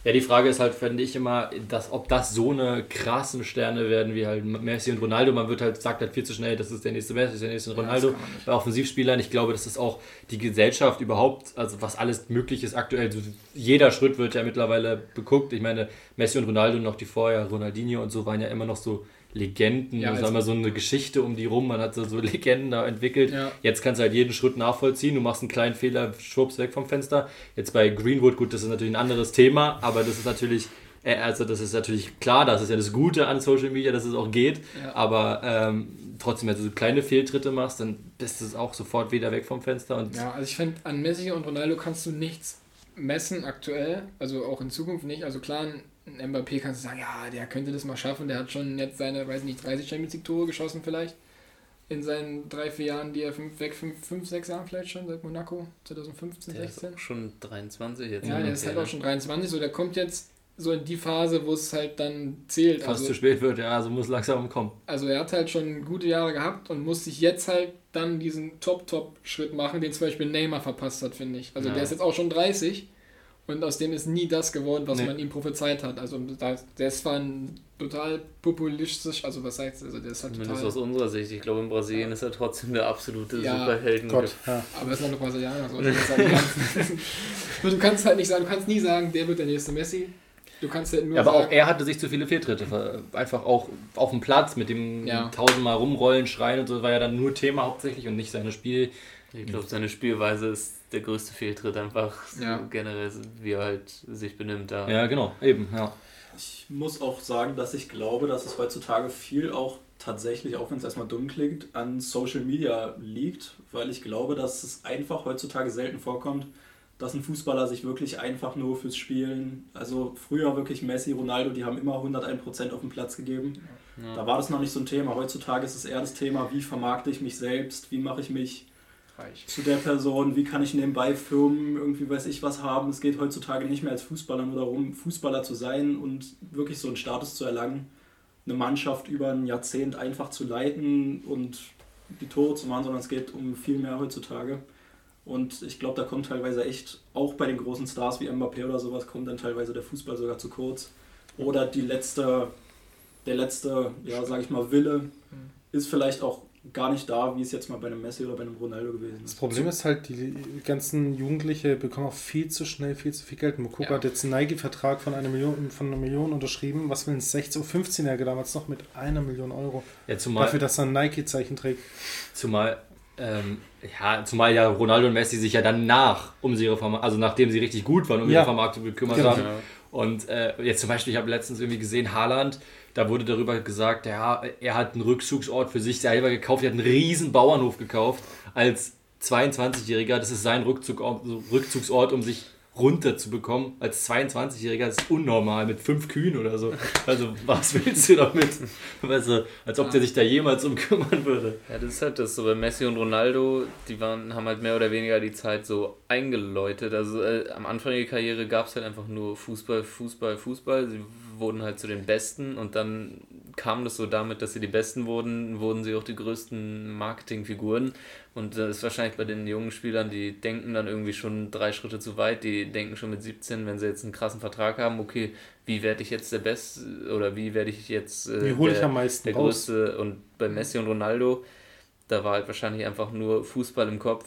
S1: Ja, die Frage ist halt, finde ich immer, dass, ob das so eine krassen Sterne werden wie halt Messi und Ronaldo. Man wird halt, sagt halt viel zu schnell, das ist der nächste Messi, das ist der nächste Ronaldo.
S5: nicht.
S1: Bei Offensivspielern, ich glaube, das ist auch die Gesellschaft überhaupt, also was alles möglich ist aktuell. Jeder Schritt wird ja mittlerweile beguckt. Ich meine, Messi und Ronaldo und noch die vorher, Ronaldinho und so, waren ja immer noch so Legenden.
S5: Ja,
S1: sagen wir so eine Geschichte um die rum. Man hat so, so Legenden da entwickelt.
S5: Ja.
S1: Jetzt kannst du halt jeden Schritt nachvollziehen. Du machst einen kleinen Fehler, schwuppst weg vom Fenster. Jetzt bei Greenwood, gut, das ist natürlich ein anderes Thema, aber das ist natürlich, äh, also das ist natürlich klar, das ist ja das Gute an Social Media, dass es auch geht.
S5: Ja.
S1: Aber ähm, trotzdem, wenn du so kleine Fehltritte machst, dann bist du auch sofort wieder weg vom Fenster. Und
S5: Ja, also ich finde, an Messi und Ronaldo kannst du nichts messen aktuell, also auch in Zukunft nicht. Also klar, Mbappé kannst du sagen, ja, der könnte das mal schaffen, der hat schon jetzt seine, weiß nicht, 30 Champions League Tore geschossen vielleicht. In seinen drei, vier Jahren, die er fünf, weg, fünf, fünf, sechs Jahren vielleicht schon, seit Monaco, 2015,
S2: Der ist
S5: 16.
S2: auch schon 23 jetzt.
S5: Ja,
S2: ne?
S5: der ist halt auch schon 23, so der kommt jetzt so in die Phase, wo es halt dann zählt.
S1: fast
S5: Also,
S1: zu spät wird, ja, also muss langsam kommen.
S5: also er hat halt schon gute Jahre gehabt und muss sich jetzt halt dann diesen Top-Top-Schritt machen, den zum Beispiel Neymar verpasst hat, finde ich. Also
S2: Ja.
S5: der ist jetzt auch schon 30 und aus dem ist nie das geworden, was
S1: Nee.
S5: man ihm prophezeit hat. Also da- der ist zwar ein total populistisch, also was heißt also der ist halt
S2: Zumindest
S5: total...
S2: aus unserer Sicht. Ich glaube, in Brasilien ist er trotzdem der absolute
S5: Ja,
S2: Superhelden.
S4: Gott, ja.
S5: Aber er ist noch ein Brasilianer. So. Du, kannst halt, du kannst halt nicht sagen, du kannst nie sagen, der wird der nächste Messi. Du kannst halt nur
S1: Ja, aber
S5: sagen,
S1: auch er hatte sich zu viele Fehltritte. Einfach auch auf dem Platz mit dem
S5: Ja.
S1: tausendmal rumrollen, schreien und so war ja dann nur Thema hauptsächlich und nicht seine Spiel.
S2: Ich glaube, seine Spielweise ist der größte Fehltritt einfach so
S5: Ja.
S2: generell, wie er halt sich benimmt. Da.
S1: Ja, genau, eben, ja.
S3: Ich muss auch sagen, dass ich glaube, dass es heutzutage viel auch tatsächlich, auch wenn es erstmal dumm klingt, an Social Media liegt, weil ich glaube, dass es einfach heutzutage selten vorkommt, dass ein Fußballer sich wirklich einfach nur fürs Spielen, also früher wirklich Messi, Ronaldo, die haben immer 101% auf den Platz gegeben.
S2: Ja.
S3: Da war das noch nicht so ein Thema. Heutzutage ist es eher das Thema, wie vermarkte ich mich selbst, wie mache ich mich
S5: reich.
S3: zu der Person, wie kann ich nebenbei Firmen irgendwie weiß ich was haben. Es geht heutzutage nicht mehr als Fußballer nur darum, Fußballer zu sein und wirklich so einen Status zu erlangen, eine Mannschaft über ein Jahrzehnt einfach zu leiten und die Tore zu machen, sondern es geht um viel mehr heutzutage. Und ich glaube, da kommt teilweise echt, auch bei den großen Stars wie Mbappé oder sowas, kommt dann teilweise der Fußball sogar zu kurz. Oder die letzte, der letzte, ja, sag ich mal, Wille ist vielleicht auch gar nicht da, wie es jetzt mal bei einem Messi oder bei einem Ronaldo gewesen
S4: Das
S3: ist.
S4: Problem ist halt, die ganzen Jugendliche bekommen auch viel zu schnell viel zu viel Geld. Mokoko
S5: Ja.
S4: hat jetzt einen Nike-Vertrag von einer Million, von einer Million unterschrieben. Was will ein 16- 15-Jähriger damals noch mit einer Million Euro?
S1: ja zumal,
S4: Dafür, dass er ein Nike-Zeichen trägt.
S1: zumal, ähm, ja, zumal ja Ronaldo und Messi sich ja dann nach, um sie ihre Vermarktung, also nachdem sie richtig gut waren, um
S4: Ja.
S1: ihre Vermarktung gekümmert
S4: Genau.
S1: haben.
S2: Ja.
S1: Und äh, jetzt zum Beispiel, ich habe letztens irgendwie gesehen, Haaland, da wurde darüber gesagt, ja, er hat einen Rückzugsort für sich selber gekauft, er hat einen riesen Bauernhof gekauft als 22-Jähriger. Das ist sein Rückzugsort, um sich runterzubekommen. Als 22-Jähriger das ist unnormal, mit fünf Kühen oder so. Also, was willst du damit? Weißt du, als ob der sich da jemals um kümmern würde.
S2: Ja, das ist halt das so. Bei Messi und Ronaldo, die waren, haben halt mehr oder weniger die Zeit so eingeläutet. Also äh, am Anfang ihrer Karriere gab es halt einfach nur Fußball, Fußball, Fußball. Sie wurden halt zu den Besten und dann kam das so damit, dass sie die Besten wurden, wurden sie auch die größten Marketingfiguren. Und das ist wahrscheinlich bei den jungen Spielern, die denken dann irgendwie schon drei Schritte zu weit, die denken schon mit 17, wenn sie jetzt einen krassen Vertrag haben, okay, wie werde ich jetzt der Beste oder wie werde ich jetzt
S4: äh, wie hole ich
S2: der,
S4: am meisten
S2: der Größte und bei Messi und Ronaldo da war halt wahrscheinlich einfach nur Fußball im Kopf,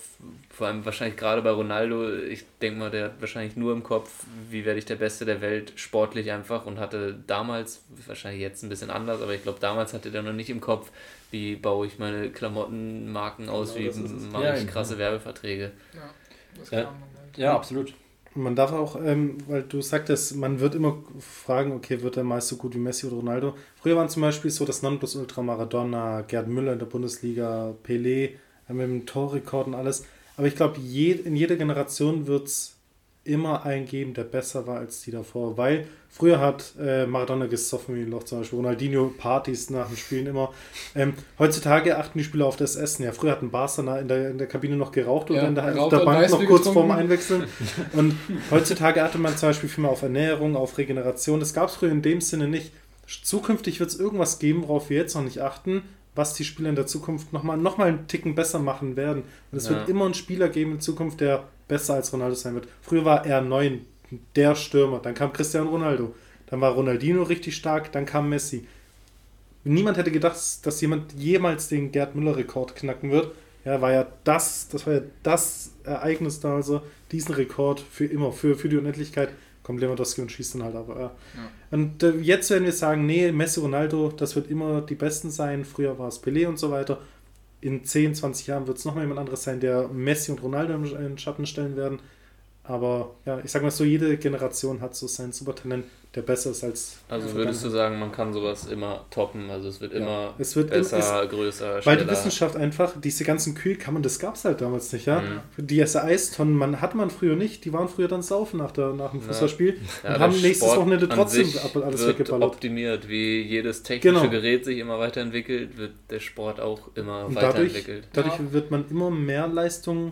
S2: vor allem wahrscheinlich gerade bei Ronaldo, ich denke mal, der hat wahrscheinlich nur im Kopf, wie werde ich der Beste der Welt, sportlich einfach und hatte damals, wahrscheinlich jetzt ein bisschen anders, aber ich glaube damals hatte der noch nicht im Kopf, wie baue ich meine Klamottenmarken aus, genau, wie mache ja, ich krasse genau. Werbeverträge.
S1: Ja, ja, ja, absolut.
S4: Man darf auch, ähm, weil du sagtest, man wird immer fragen, okay, wird er meist so gut wie Messi oder Ronaldo? Früher waren zum Beispiel so das Nonplusultra Maradona, Gerd Müller in der Bundesliga, Pelé äh, mit dem Torrekord und alles. Aber ich glaube, je, in jeder Generation wird es immer einen geben, der besser war als die davor. Weil früher hat äh, Maradona gesoffen wie ein Loch zum Beispiel, Ronaldinho Partys nach dem Spielen immer. Ähm, heutzutage achten die Spieler auf das Essen. Ja, früher hat ein Barca in der, in der Kabine noch geraucht oder ja, in der, auf der Bank noch kurz vorm Einwechseln. Und heutzutage achtet man zum Beispiel viel mehr auf Ernährung, auf Regeneration. Das gab es früher in dem Sinne nicht. Zukünftig wird es irgendwas geben, worauf wir jetzt noch nicht achten, was die Spieler in der Zukunft nochmal noch mal einen Ticken besser machen werden. Und es ja. wird immer einen Spieler geben in Zukunft, der besser als Ronaldo sein wird. Früher war er neun, der Stürmer. Dann kam Cristiano Ronaldo. Dann war Ronaldinho richtig stark. Dann kam Messi. Niemand hätte gedacht, dass jemand jemals den Gerd Müller-Rekord knacken wird. Ja, war ja das, das war ja das Ereignis da, also diesen Rekord für immer, für, für die Unendlichkeit. Kommt Lewandowski und schießt dann halt aber. Ja. Und äh, jetzt werden wir sagen, nee, Messi, Ronaldo, das wird immer die Besten sein. Früher war es Pelé und so weiter in 10, 20 Jahren wird es noch mal jemand anderes sein, der Messi und Ronaldo in Schatten stellen werden. Aber ja, ich sag mal so, jede Generation hat so sein Supertalent der besser ist als.
S2: Also würdest du sagen, man kann sowas immer toppen? Also es wird immer ja, es wird besser,
S4: im, es, größer, schneller. Weil die Wissenschaft einfach, diese ganzen Kühlkammern, das gab es halt damals nicht, ja. Mhm. Die Eistonnen, man hat man früher nicht, die waren früher dann saufen nach, der, nach dem Fußballspiel ja. und haben nächstes Sport Wochenende trotzdem
S2: alles wird weggeballert. optimiert, wie jedes technische genau. Gerät sich immer weiterentwickelt, wird der Sport auch immer und weiterentwickelt.
S4: Dadurch, dadurch wird man immer mehr Leistung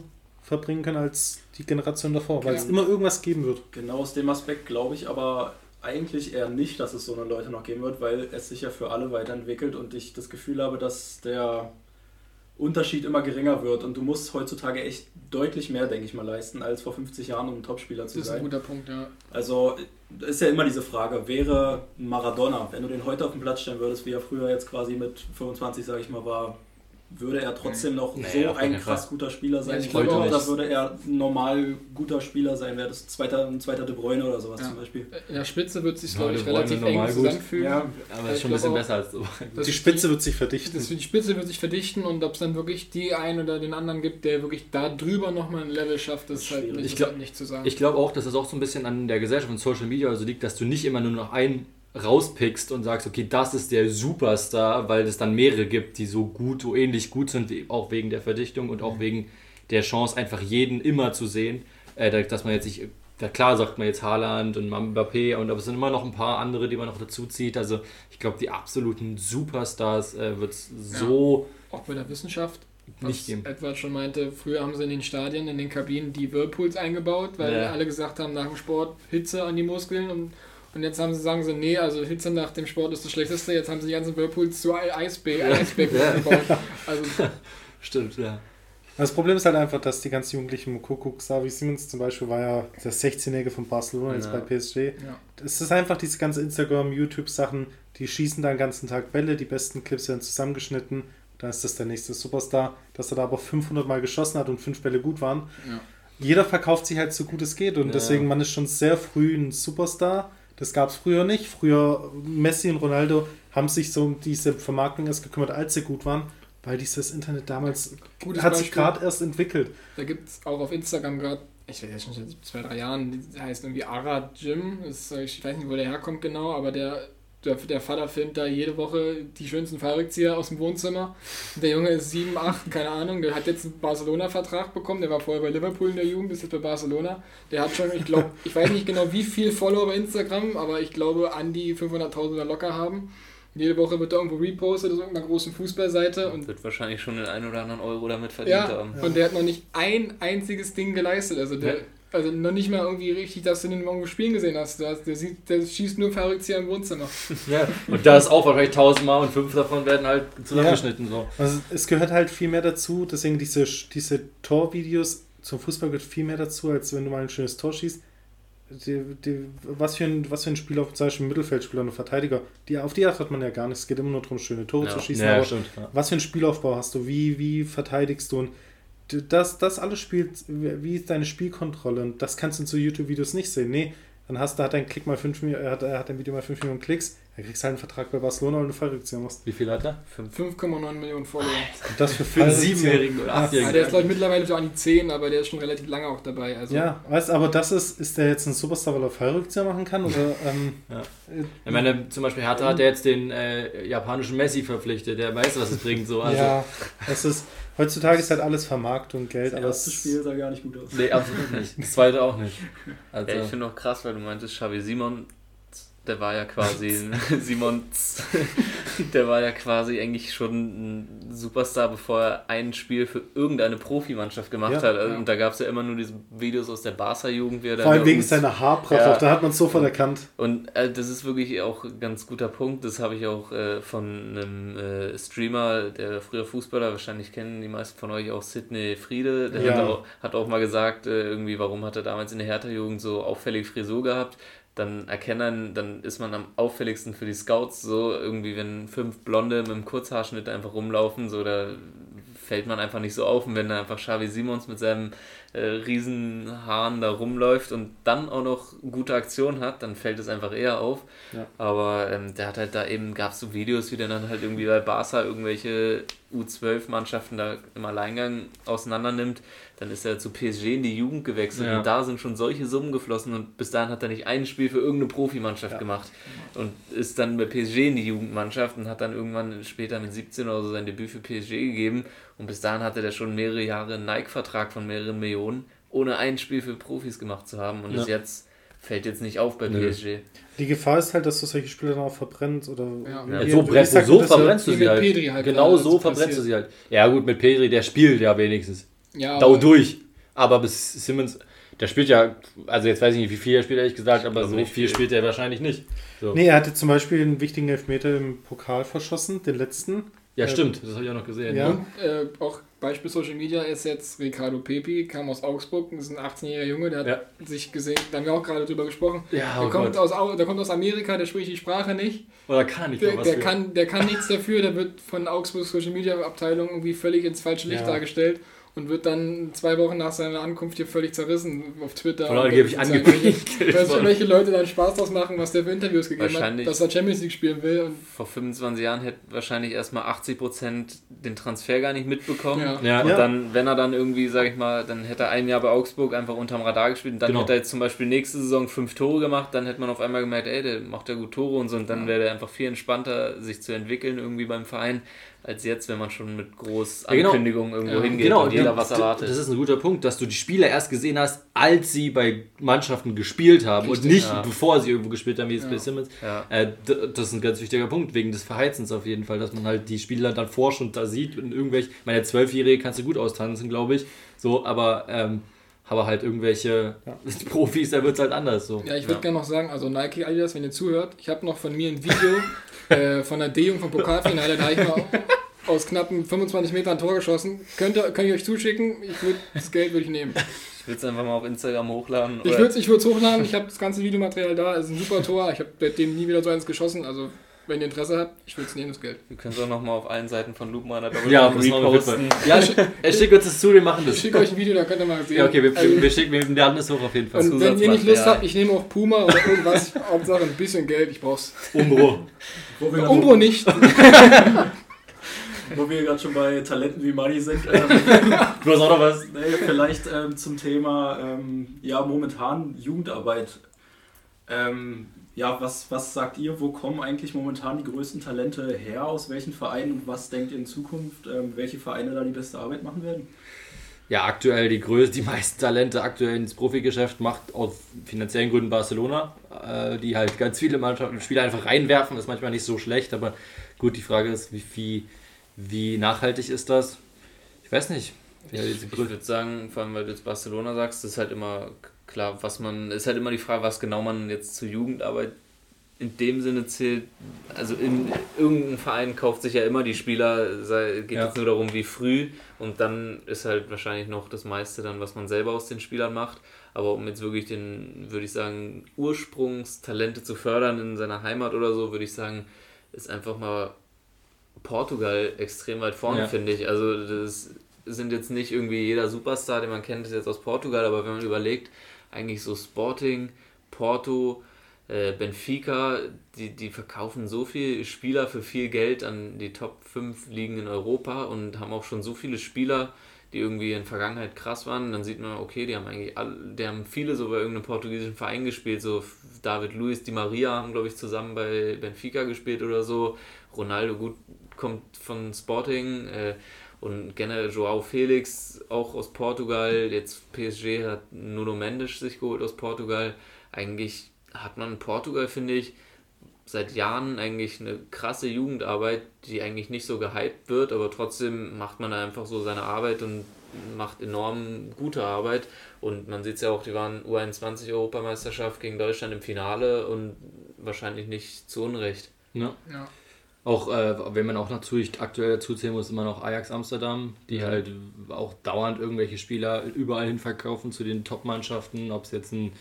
S4: verbringen können als die Generation davor, weil es immer irgendwas geben wird.
S3: Genau aus dem Aspekt glaube ich aber eigentlich eher nicht, dass es so eine Leute noch geben wird, weil es sich ja für alle weiterentwickelt und ich das Gefühl habe, dass der Unterschied immer geringer wird und du musst heutzutage echt deutlich mehr, denke ich mal, leisten als vor 50 Jahren, um ein Topspieler zu sein. Das ist ein
S5: guter Punkt, ja.
S3: Also ist ja immer diese Frage, wäre Maradona, wenn du den heute auf den Platz stellen würdest, wie er früher jetzt quasi mit 25, sage ich mal, war, würde er trotzdem noch nee, so ein krass Fall. guter Spieler sein. ich glaube auch, da würde er normal guter Spieler sein, wäre das zweiter, ein zweiter De Bruyne oder sowas ja. zum Beispiel.
S5: In der Spitze wird sich, glaube ich, relativ eng zusammenfügen. Ja,
S1: aber ist schon ein bisschen besser als so.
S4: Die Spitze wird sich verdichten.
S5: Das, die Spitze wird sich verdichten und ob es dann wirklich die einen oder den anderen gibt, der wirklich da drüber nochmal ein Level schafft, ist halt nicht,
S1: ich glaub, nicht zu sagen. Ich glaube auch, dass das auch so ein bisschen an der Gesellschaft und Social Media also liegt, dass du nicht immer nur noch ein rauspickst und sagst, okay, das ist der Superstar, weil es dann mehrere gibt, die so gut, so ähnlich gut sind, auch wegen der Verdichtung und auch mhm. wegen der Chance, einfach jeden immer zu sehen, äh, dass man jetzt nicht, klar sagt man jetzt Haaland und Mbappé, und aber es sind immer noch ein paar andere, die man noch dazu zieht. Also ich glaube, die absoluten Superstars äh, wird es ja. so...
S5: Auch bei der Wissenschaft nicht geben. Edward schon meinte, früher haben sie in den Stadien, in den Kabinen die Whirlpools eingebaut, weil ja. alle gesagt haben, nach dem Sport Hitze an die Muskeln und und jetzt haben sie, sagen sie, nee, also Hitze nach dem Sport ist das Schlechteste. Jetzt haben sie die ganzen Whirlpools zu Eisbecken ja. gebaut.
S4: Also, Stimmt, ja. Das Problem ist halt einfach, dass die ganzen Jugendlichen Kuckuck, Savi Siemens zum Beispiel war ja der 16-Jährige von Barcelona jetzt bei PSG. Ja. Es ist einfach diese ganze Instagram, YouTube-Sachen, die schießen da den ganzen Tag Bälle, die besten Clips werden zusammengeschnitten, dann ist das der nächste Superstar, dass er da aber 500 Mal geschossen hat und fünf Bälle gut waren. Ja. Jeder verkauft sich halt so gut es geht und ja. deswegen man ist schon sehr früh ein Superstar das gab es früher nicht. Früher Messi und Ronaldo haben sich so um diese Vermarktung erst gekümmert, als sie gut waren, weil dieses Internet damals Gutes hat Beispiel. sich gerade erst entwickelt.
S5: Da gibt es auch auf Instagram gerade, ich weiß schon seit zwei, drei Jahren, der heißt irgendwie Ara Jim. ich weiß nicht, wo der herkommt genau, aber der der, der Vater filmt da jede Woche die schönsten Fallrückzieher aus dem Wohnzimmer. Der Junge ist 7, 8, keine Ahnung. Der hat jetzt einen Barcelona-Vertrag bekommen. Der war vorher bei Liverpool in der Jugend, ist jetzt bei Barcelona. Der hat schon, ich glaube, ich weiß nicht genau, wie viel Follower bei Instagram, aber ich glaube, an die 500.000 locker haben. Jede Woche wird er irgendwo repostet aus irgendeiner großen Fußballseite. Und
S2: wird wahrscheinlich schon den einen oder anderen Euro damit verdient
S5: ja, haben. Und der hat noch nicht ein einziges Ding geleistet. Also der, Also noch nicht mal irgendwie richtig, dass du den irgendwo spielen gesehen hast. Der, der, sieht, der schießt nur verrückt hier im Wohnzimmer.
S1: Ja, und da ist auch wahrscheinlich tausendmal und fünf davon werden halt zusammengeschnitten. So.
S4: Also es gehört halt viel mehr dazu, deswegen diese, diese Torvideos zum Fußball gehört viel mehr dazu, als wenn du mal ein schönes Tor schießt. Die, die, was, für ein, was für ein Spieler, zum Beispiel ein Mittelfeldspieler und ein Verteidiger, die, auf die achtet man ja gar nicht. Es geht immer nur darum, schöne Tore
S2: Ja.
S4: zu schießen.
S1: Ja,
S4: aber
S1: stimmt. Ja.
S4: was für einen Spielaufbau hast du? Wie, wie verteidigst du? Und das, das alles spielt, wie ist deine Spielkontrolle? Und das kannst du in so YouTube-Videos nicht sehen. Nee, dann hast du, hat dein Klick mal 5 Millionen, er hat, hat dein Video mal 5 Millionen Klicks, dann kriegst du halt einen Vertrag bei Barcelona und eine Fallrückzieher machst.
S1: Wie viel hat er?
S5: 5,9 Millionen Follower.
S4: Und das für,
S1: Für einen. Siebenjährigen oder
S5: Ja,
S1: Achtjährigen.
S5: der ist glaube ich mittlerweile so an die 10, aber der ist schon relativ lange auch dabei. Also
S4: Ja, weißt aber das ist, ist der jetzt ein Superstar, weil er Fallrückzieher machen kann? Oder, ähm,
S1: Ja.
S4: äh,
S1: Ich meine, zum Beispiel Hertha hat ja jetzt den äh, japanischen Messi verpflichtet, der weiß, was es bringt. So. Also,
S4: ja, es ist, heutzutage ist halt alles Vermarktung, Geld,
S3: Das
S4: aber
S3: erste Spiel sah gar nicht gut aus.
S1: Nee, absolut nicht. Das zweite auch nicht. Also,
S2: Ja, ich finde auch krass, weil du meintest, Xavi Simon, der war ja quasi, Simon, der war ja quasi eigentlich schon ein Superstar, bevor er ein Spiel für irgendeine Profimannschaft gemacht
S4: Ja.
S2: hat. Also,
S5: Ja.
S2: Und da gab es ja immer nur diese Videos aus der Barca-Jugend,
S4: vor allem wegen seiner Haarpracht,
S2: Ja.
S4: da hat man es sofort erkannt.
S2: Und äh, das ist wirklich auch ein ganz guter Punkt. Das habe ich auch äh, von einem äh, Streamer, der früher Fußballer, wahrscheinlich kennen die meisten von euch auch Sidney Friede. Der
S4: Ja.
S2: hat, auch, hat auch mal gesagt, äh, irgendwie, warum hat er damals in der Hertha-Jugend so auffällig Frisur gehabt. Dann erkennen, dann ist man am auffälligsten für die Scouts so, irgendwie, wenn fünf Blonde mit einem Kurzhaarschnitt einfach rumlaufen, so, da fällt man einfach nicht so auf. Und wenn da einfach Xavi Simons mit seinem äh, Riesenhaaren da rumläuft und dann auch noch gute Aktion hat, dann fällt es einfach eher auf.
S4: Ja.
S2: Aber ähm, der hat halt da eben, gab es so Videos, wie der dann halt irgendwie bei Barca irgendwelche U12-Mannschaften da im Alleingang auseinander nimmt. Dann ist er zu PSG in die Jugend gewechselt
S1: Ja.
S2: und da sind schon solche Summen geflossen und bis dahin hat er nicht ein Spiel für irgendeine Profimannschaft
S4: Ja.
S2: gemacht und ist dann bei PSG in die Jugendmannschaft und hat dann irgendwann später mit 17 oder so sein Debüt für PSG gegeben und bis dahin hatte der schon mehrere Jahre einen Nike-Vertrag von mehreren Millionen, ohne ein Spiel für Profis gemacht zu haben und
S1: Ja.
S2: ist jetzt fällt jetzt nicht auf bei. PSG.
S4: Die Gefahr ist halt, dass du solche Spieler dann auch verbrennst oder
S5: Ja.
S1: So,
S4: sagt
S1: so
S4: das ja?
S1: verbrennst du sie halt.
S5: Halt
S1: genau so verbrennst du sie halt. Ja gut, mit Pedri, der spielt ja wenigstens.
S5: Ja,
S1: Dau durch. Aber bis Simmons, der spielt ja, also jetzt weiß ich nicht, wie viel er spielt, ehrlich gesagt, aber
S2: glaube
S1: so viel
S2: viel.
S1: spielt er wahrscheinlich nicht. So.
S4: Nee, er hatte zum Beispiel einen wichtigen Elfmeter im Pokal verschossen, den letzten.
S1: Ja,
S4: Äh,
S1: stimmt, das habe ich auch noch gesehen.
S4: ja.
S5: Und äh, auch Beispiel Social Media ist jetzt Ricardo Pepi, kam aus Augsburg, ist ein 18-jähriger Junge, der hat
S1: Ja.
S5: sich gesehen, da haben wir auch gerade drüber gesprochen.
S1: Ja,
S5: der,
S1: oh
S5: kommt
S1: Gott.
S5: aus, Au- der kommt aus Amerika, der spricht die Sprache nicht.
S1: Oder kann er nicht
S5: Der, der,
S1: für.
S5: kann, der kann nichts dafür, der wird von Augsburg Social Media Abteilung irgendwie völlig ins falsche Licht
S4: Ja.
S5: dargestellt und wird dann zwei Wochen nach seiner Ankunft hier völlig zerrissen auf Twitter.
S1: Von
S5: und
S1: angeblich
S5: sozusagen
S1: angepinkelt
S5: Welche,
S1: worden.
S5: welche Leute dann Spaß draus machen, was der für Interviews gegeben hat,
S2: Wahrscheinlich.
S5: dass er Champions League spielen will. Und
S2: Vor 25 Jahren hätte wahrscheinlich erstmal 80% den Transfer gar nicht mitbekommen.
S5: Ja.
S1: Ja.
S2: Und
S4: Ja.
S2: dann, wenn er dann irgendwie, sag ich mal, dann hätte er ein Jahr bei Augsburg einfach unterm Radar gespielt und dann
S1: Genau.
S2: hätte er jetzt zum Beispiel nächste Saison fünf Tore gemacht, dann hätte man auf einmal gemerkt, ey, der macht ja gut Tore und so und dann wäre der einfach viel entspannter, sich zu entwickeln irgendwie beim Verein, als jetzt, wenn man schon mit groß
S1: Ja, genau.
S2: Ankündigungen irgendwo
S5: Ja.
S2: hingeht
S1: Genau,
S2: und jeder
S1: ja,
S2: was erwartet.
S1: Das ist ein guter Punkt, dass du die Spieler erst gesehen hast, als sie bei Mannschaften gespielt haben und
S5: Richtig,
S1: nicht
S2: ja.
S1: bevor sie irgendwo gespielt haben, wie jetzt
S5: Ja.
S1: bei Simmons.
S2: ja.
S1: Äh, das ist ein ganz wichtiger Punkt, wegen des Verheizens auf jeden Fall, dass man halt die Spieler dann forsch und da sieht und irgendwelche, meine, Zwölfjährige kannst du gut austanzen, glaube ich, so, aber, ähm, aber halt irgendwelche Profis, da wird es halt anders, so.
S5: Ja, ich würde gerne noch sagen, also Nike Adidas, wenn ihr zuhört, ich habe noch von mir ein Video äh, von der D-Jung vom Pokalfinale, da habe ich mal aus knappen 25 Metern ein Tor geschossen. Könnt ihr, könnt ihr euch zuschicken? Ich würd, das Geld würde ich nehmen.
S2: Ich würde es einfach mal auf Instagram hochladen.
S5: Ich würde es ich würd's hochladen, ich habe das ganze Videomaterial da, es ist ein super Tor. Ich habe seitdem nie wieder so eins geschossen, also wenn ihr Interesse habt, ich würde es nehmen, das Geld.
S2: Wir können es auch nochmal auf allen Seiten von Loop meiner
S1: Ja, Fall. Ja, schick, äh, schick uns das zu, wir machen
S5: Ich
S1: das.
S5: schicke euch ein Video, da könnt ihr mal sehen.
S1: Ja, okay, wir,
S5: Also,
S1: wir, schicken, wir laden das hoch auf jeden Fall.
S5: und wenn ihr nicht Lust habt, ich nehme auch Puma oder irgendwas. Hauptsache ein bisschen Geld, ich brauch's.
S1: Umbro.
S5: Umbro nicht.
S3: Wo wir gerade schon bei Talenten wie Money sind. Ähm,
S1: Du hast auch noch was?
S3: nee, vielleicht ähm, zum Thema ähm, ja momentan Jugendarbeit. Ja, was, was sagt ihr, wo kommen eigentlich momentan die größten Talente her, aus welchen Vereinen und was denkt ihr in Zukunft, ähm, welche Vereine da die beste Arbeit machen werden?
S1: Ja, aktuell die größten, die meisten Talente aktuell ins Profigeschäft macht aus finanziellen Gründen Barcelona, äh, die halt ganz viele Mannschaften Spieler einfach reinwerfen, ist manchmal nicht so schlecht, aber gut, die Frage ist, wie, wie, wie nachhaltig ist das? Ich weiß nicht.
S2: Ich,
S1: diese
S2: ich würde sagen, vor allem weil du jetzt Barcelona sagst, das ist halt immer klar, was man, ist halt immer die Frage, was genau man jetzt zur Jugendarbeit in dem Sinne zählt. Also in irgendein Verein kauft sich ja immer die Spieler, sei, geht
S1: Ja.
S2: jetzt nur darum, wie früh und dann ist halt wahrscheinlich noch das meiste dann, was man selber aus den Spielern macht. Aber um jetzt wirklich den, würde ich sagen, Ursprungstalente zu fördern in seiner Heimat oder so, würde ich sagen, ist einfach mal Portugal extrem weit vorne,
S1: Ja.
S2: finde ich. Also das sind jetzt nicht irgendwie jeder Superstar, den man kennt, ist jetzt aus Portugal, aber wenn man überlegt, eigentlich so Sporting, Porto, äh, Benfica, die, die verkaufen so viele Spieler für viel Geld an die Top 5 Ligen in Europa und haben auch schon so viele Spieler, die irgendwie in der Vergangenheit krass waren. Dann sieht man, okay, die haben eigentlich alle, die haben viele so bei irgendeinem portugiesischen Verein gespielt, so David Luiz, Di Maria haben, glaube ich, zusammen bei Benfica gespielt oder so. Ronaldo gut kommt von Sporting äh, und generell Joao Felix auch aus Portugal. Jetzt PSG hat Nuno Mendes sich geholt aus Portugal. Eigentlich hat man in Portugal, finde ich, seit Jahren eigentlich eine krasse Jugendarbeit, die eigentlich nicht so gehypt wird, aber trotzdem macht man da einfach so seine Arbeit und macht enorm gute Arbeit. Und man sieht es ja auch, die waren U21-Europameisterschaft gegen Deutschland im Finale und wahrscheinlich nicht zu Unrecht.
S1: Ja.
S5: Ja.
S1: Auch äh, wenn man auch natürlich aktuell dazu zählen muss, immer noch Ajax Amsterdam, die
S2: Mhm.
S1: halt auch dauernd irgendwelche Spieler überall hin verkaufen zu den Top-Mannschaften, ob es jetzt ein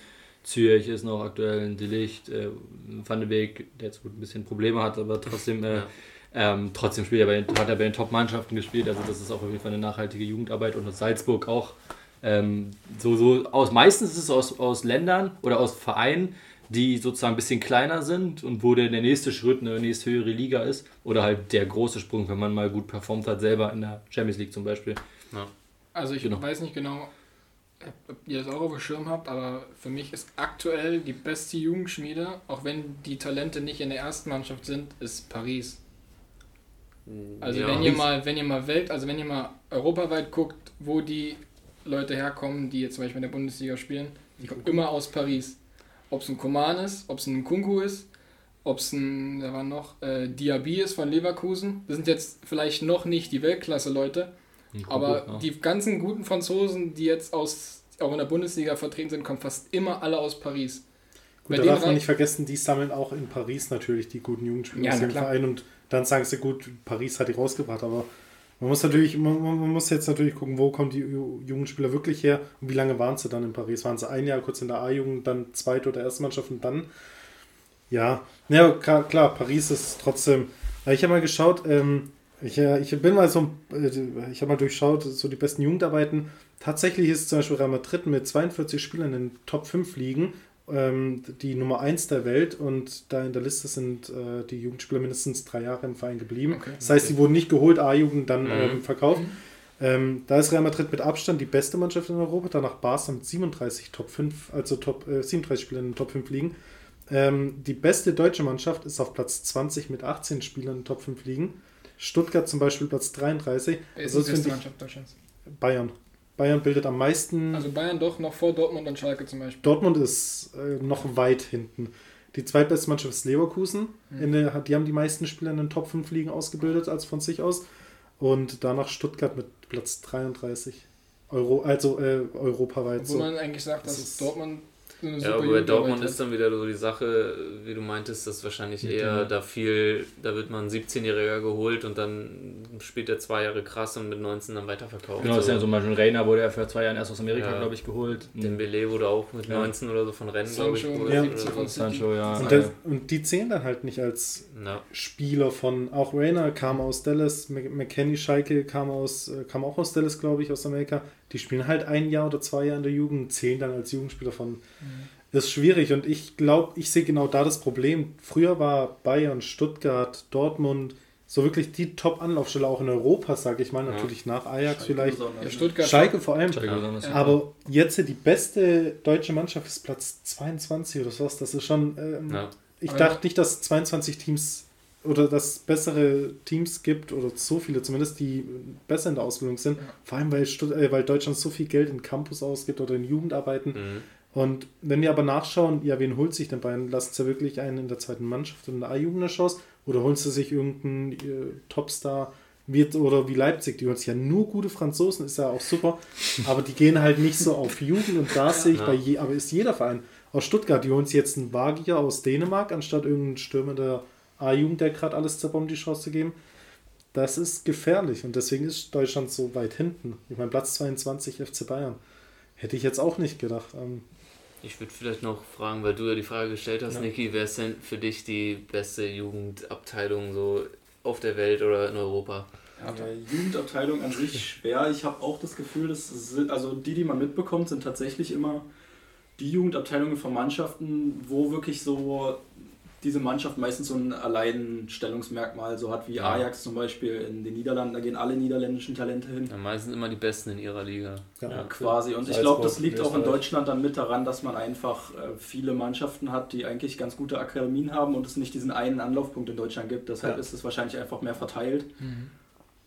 S1: Zürich ist noch aktuell, ein Delicht, äh, Van de Beek, der jetzt gut ein bisschen Probleme hat, aber trotzdem, äh,
S2: Ja.
S1: ähm, trotzdem spielt er bei den, hat er bei den Top-Mannschaften gespielt, also das ist auch auf jeden Fall eine nachhaltige Jugendarbeit und aus Salzburg auch. Ähm, so, so aus, meistens ist es aus, aus Ländern oder aus Vereinen, die sozusagen ein bisschen kleiner sind und wo der, der nächste Schritt eine nächste höhere Liga ist oder halt der große Sprung, wenn man mal gut performt hat, selber in der Champions League zum Beispiel.
S5: Also ich
S1: Genau.
S5: weiß nicht genau, ob ihr das auch auf dem Schirm habt, aber für mich ist aktuell die beste Jugendschmiede, auch wenn die Talente nicht in der ersten Mannschaft sind, ist Paris. Also
S2: Ja.
S5: wenn ihr mal, wenn ihr mal Welt, also wenn ihr mal europaweit guckt, wo die Leute herkommen, die jetzt zum Beispiel in der Bundesliga spielen, die kommen immer aus Paris. Ob es ein Coman ist, ob es ein Kunku ist, ob es ein, da war noch, äh, Diaby ist von Leverkusen. Das sind jetzt vielleicht noch nicht die Weltklasse-Leute, aber
S1: ja.
S5: die ganzen guten Franzosen, die jetzt aus, auch in der Bundesliga vertreten sind, kommen fast immer alle aus Paris.
S4: Gut,
S5: Bei
S4: da
S5: denen
S4: darf man nicht vergessen, die sammeln auch in Paris natürlich die guten Jugendspieler
S5: Ja,
S4: aus dem. Verein und dann sagen sie, gut, Paris hat die rausgebracht, aber man muss natürlich, man, man muss jetzt natürlich gucken, wo kommen die Ju- Jugendspieler wirklich her und wie lange waren sie dann in Paris? Waren sie ein Jahr kurz in der A-Jugend, dann zweite oder erste Mannschaft und dann, ja, ja klar, klar Paris ist trotzdem, ja, ich habe mal geschaut, ähm, ich, äh, ich bin mal so, äh, ich habe mal durchschaut, so die besten Jugendarbeiten. Tatsächlich ist zum Beispiel Real Madrid mit 42 Spielern in den Top 5 Ligen ähm, die Nummer 1 der Welt und da in der Liste sind äh, die Jugendspieler mindestens drei Jahre im Verein geblieben.
S5: Okay.
S4: Das heißt, die wurden nicht geholt, A-Jugend dann
S2: Mhm.
S4: ähm, verkauft. Ähm, da ist Real Madrid mit Abstand die beste Mannschaft in Europa, danach Barca mit 37 Top 5, also Top, äh, 37 Spielern in den Top 5 Ligen. Ähm, die beste deutsche Mannschaft ist auf Platz 20 mit 18 Spielern in den Top 5 Ligen. Stuttgart zum Beispiel Platz 33.
S5: Wer ist
S4: Also
S5: die beste Mannschaft Deutschlands?
S4: Bayern. Bayern bildet am meisten.
S5: Also Bayern doch noch vor Dortmund und Schalke zum Beispiel.
S4: Dortmund ist äh, noch weit hinten. Die zweitbeste Mannschaft ist Leverkusen.
S5: Mhm.
S4: In der, die haben die meisten Spieler in den Top 5 Ligen ausgebildet als von sich aus. Und danach Stuttgart mit Platz 33. Euro, also äh, europaweit.
S5: Obwohl
S4: So.
S5: man eigentlich sagt, dass
S4: Das
S5: Dortmund eine
S2: Ja,
S5: super
S2: aber bei Dortmund ist dann wieder so die Sache, wie du meintest, dass wahrscheinlich
S4: Mit
S2: eher da viel, da wird man ein 17-Jähriger geholt und dann spielt er zwei Jahre krass und mit 19 dann weiterverkauft.
S1: Genau, das ist ja zum Beispiel Reina wurde ja vor zwei Jahren erst aus Amerika,
S2: Ja.
S1: glaube ich, geholt.
S2: Dembele wurde auch mit
S1: Ja.
S2: 19 oder so von Rennen, glaube ich, geholt.
S4: Ja.
S2: oder
S5: 17
S2: so.
S1: Sancho, ja.
S4: Und, das, und die zählen dann halt nicht als
S2: Ja.
S4: Spieler von. Auch Rainer kam aus Dallas, Mc- McKenny Schalke kam, aus, äh, kam auch aus Dallas, glaube ich, aus Amerika. Die spielen halt ein Jahr oder zwei Jahre in der Jugend, zählen dann als Jugendspieler von. Ist schwierig und ich glaube, ich sehe genau da das Problem. Früher war Bayern, Stuttgart, Dortmund so wirklich die Top-Anlaufstelle auch in Europa, sage ich mal.
S2: Ja.
S4: Natürlich nach Ajax
S3: Schalke
S4: vielleicht.
S5: Ja? Stuttgart.
S4: Schalke vor allem.
S1: Schalke
S2: Ja.
S4: Aber jetzt die beste deutsche Mannschaft ist Platz 22 oder sowas. Das ist schon. Ähm,
S2: Ja.
S4: Ich dachte nicht, dass 22 Teams oder dass es bessere Teams gibt oder so viele zumindest, die besser in der Ausbildung sind.
S5: Ja.
S4: Vor allem, weil, Stutt äh, weil Deutschland so viel Geld in Campus ausgibt oder in Jugendarbeiten.
S2: Mhm.
S4: Und wenn wir aber nachschauen, ja, wen holt sich denn Bayern? Lassen sie wirklich einen in der zweiten Mannschaft und in der A-Jugend eine Chance? Oder holen sie sich irgendeinen äh, Topstar Wie, oder wie Leipzig, die holt sich ja nur gute Franzosen, ist ja auch super, aber die gehen halt nicht so auf Jugend und da sehe ich bei je, aber ist jeder Verein. Aus Stuttgart, die holen sich jetzt einen Magier aus Dänemark, anstatt irgendeinen Stürmer der A-Jugend, der gerade alles zerbombt, die Chance zu geben. Das ist gefährlich und deswegen ist Deutschland so weit hinten. Ich meine, Platz 22 FC Bayern. Hätte ich jetzt auch nicht gedacht. Ähm,
S2: Ich würde vielleicht noch fragen, weil du ja die Frage gestellt hast,
S4: Ja.
S2: Niki, wer ist denn für dich die beste Jugendabteilung so auf der Welt oder in Europa?
S3: Ja, Jugendabteilung an sich schwer. Ich habe auch das Gefühl, dass sind, also die, die man mitbekommt, sind tatsächlich immer die Jugendabteilungen von Mannschaften, wo wirklich so diese Mannschaft meistens so ein Alleinstellungsmerkmal so hat, wie
S2: Ja.
S3: Ajax zum Beispiel in den Niederlanden. Da gehen alle niederländischen Talente hin.
S2: Ja, meistens immer die Besten in ihrer Liga.
S3: Ja, quasi. Und ich glaube, das liegt auch in. Deutschland dann mit daran, dass man einfach äh, viele Mannschaften hat, die eigentlich ganz gute Akademien haben und es nicht diesen einen Anlaufpunkt in Deutschland gibt. Deshalb
S4: Ja.
S3: ist es wahrscheinlich einfach mehr verteilt.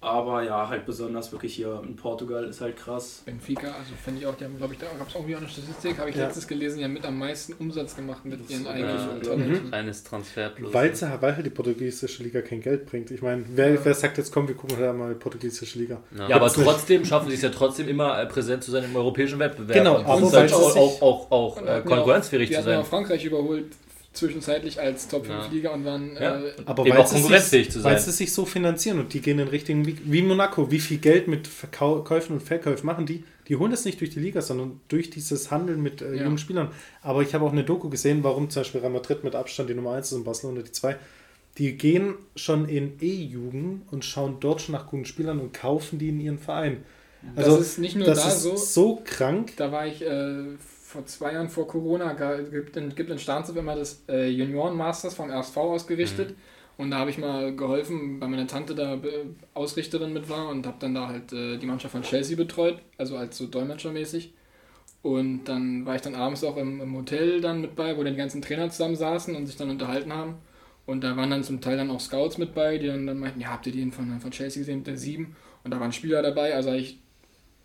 S3: Aber ja, halt besonders wirklich hier in Portugal ist halt krass.
S5: Benfica, also finde ich auch, die haben, glaube ich, da gab es auch wieder eine Statistik, habe ich
S4: Ja.
S5: letztens gelesen, die haben mit am meisten Umsatz gemacht mit
S3: Das
S5: ihren eigenen
S3: wirklich
S2: Ja,
S5: Talenten.
S2: Kleines Transfer plus.
S4: Weil, halt die portugiesische Liga kein Geld bringt. Ich meine, wer, wer sagt jetzt, komm, wir gucken halt mal die portugiesische Liga.
S2: Ja.
S1: Ja, aber trotzdem schaffen sie es ja trotzdem immer äh, präsent zu sein im europäischen Wettbewerb.
S4: Genau,
S1: und
S4: aber
S1: und
S4: weil
S1: halt auch, auch, auch, auch
S5: Und
S1: äh,
S5: ja
S1: konkurrenzfähig zu
S5: ja
S1: sein.
S5: auch Frankreich überholt, zwischenzeitlich als Top 5
S2: Ja.
S5: Liga und waren
S1: Ja.
S5: äh,
S4: Aber
S1: Eben
S4: weil
S1: konkurrenzfähig
S4: sich,
S1: zu
S4: weil
S1: sein.
S4: sie sich so finanzieren und die gehen in Richtung, wie, wie Monaco, wie viel Geld mit Verkäufen und Verkäufen machen die? Die holen das nicht durch die Liga, sondern durch dieses Handeln mit äh,
S5: Ja.
S4: jungen Spielern. Aber ich habe auch eine Doku gesehen, warum zum Beispiel Real Madrid mit Abstand die Nummer 1 ist und Barcelona die 2. Die gehen schon in E-Jugend und schauen dort schon nach guten Spielern und kaufen die in ihren Verein. Also
S5: das ist nicht nur
S4: das
S5: da
S4: ist
S5: so,
S4: so krank.
S5: Da war ich äh, vor zwei Jahren vor Corona, gibt in, gibt in Starnzef immer das äh, Junioren Masters vom RSV ausgerichtet. Und da habe ich mal geholfen, weil meine Tante da äh, Ausrichterin mit war und habe dann da halt äh, die Mannschaft von Chelsea betreut, also als so Dolmetschermäßig. Und dann war ich dann abends auch im, im Hotel dann mit bei, wo dann die ganzen Trainer zusammen saßen und sich dann unterhalten haben. Und da waren dann zum Teil dann auch Scouts mit bei, die dann, dann meinten, ja, habt ihr den von, von Chelsea gesehen, der sieben? Und da waren Spieler dabei, also ich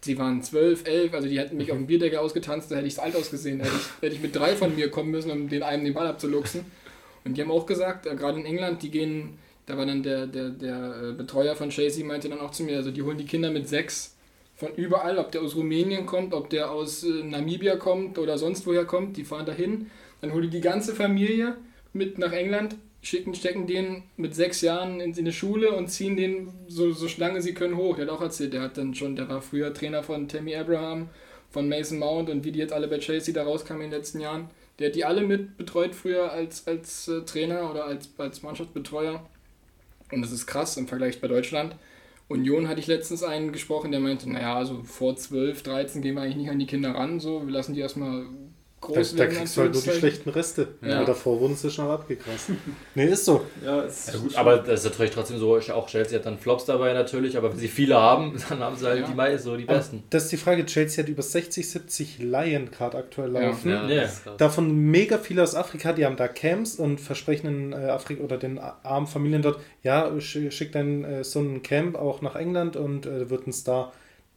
S5: Sie waren zwölf, elf, also die hätten mich auf dem Bierdeckel ausgetanzt, da hätte ich es alt ausgesehen. Hätte ich, hätte ich mit drei von mir kommen müssen, um den einen den Ball abzuluxen. Und die haben auch gesagt, äh, gerade in England, die gehen, da war dann der, der, der äh, Betreuer von Chasey, meinte dann auch zu mir, also die holen die Kinder mit sechs von überall, ob der aus Rumänien kommt, ob der aus äh, Namibia kommt oder sonst woher kommt, die fahren dahin, dann holen die die ganze Familie mit nach England, schicken, stecken den mit sechs Jahren in, in eine Schule und ziehen den so, so lange sie können hoch. Der hat auch erzählt, der hat dann schon, der war früher Trainer von Tammy Abraham, von Mason Mount und wie die jetzt alle bei Chelsea da rauskamen in den letzten Jahren. Der hat die alle mit betreut früher als, als äh, Trainer oder als, als Mannschaftsbetreuer. Und das ist krass im Vergleich bei Deutschland. Union hatte ich letztens einen gesprochen, der meinte, naja, also vor 12, 13 gehen wir eigentlich nicht an die Kinder ran, so, wir lassen die erstmal
S4: Da,
S5: groß
S4: da
S5: werden,
S4: kriegst du halt nur die schlechten Reste.
S5: Ja.
S4: Aber davor wurden sie schnell abgegrast. nee, ist so.
S3: Ja, es
S1: Ja, gut, aber das ist natürlich trotzdem so, auch Chelsea hat dann Flops dabei natürlich, aber wenn sie viele haben, dann haben sie halt
S5: Ja.
S1: die meisten, so die
S4: Aber
S1: besten.
S4: das ist die Frage, Chelsea hat über 60, 70 Laien gerade aktuell laufen.
S2: Ja, ist.
S4: Davon mega viele aus Afrika, die haben da Camps und versprechen den äh, Afrika oder den armen Familien dort, ja, sch- schick deinen äh, Sohn ein Camp auch nach England und äh, wird ein Star.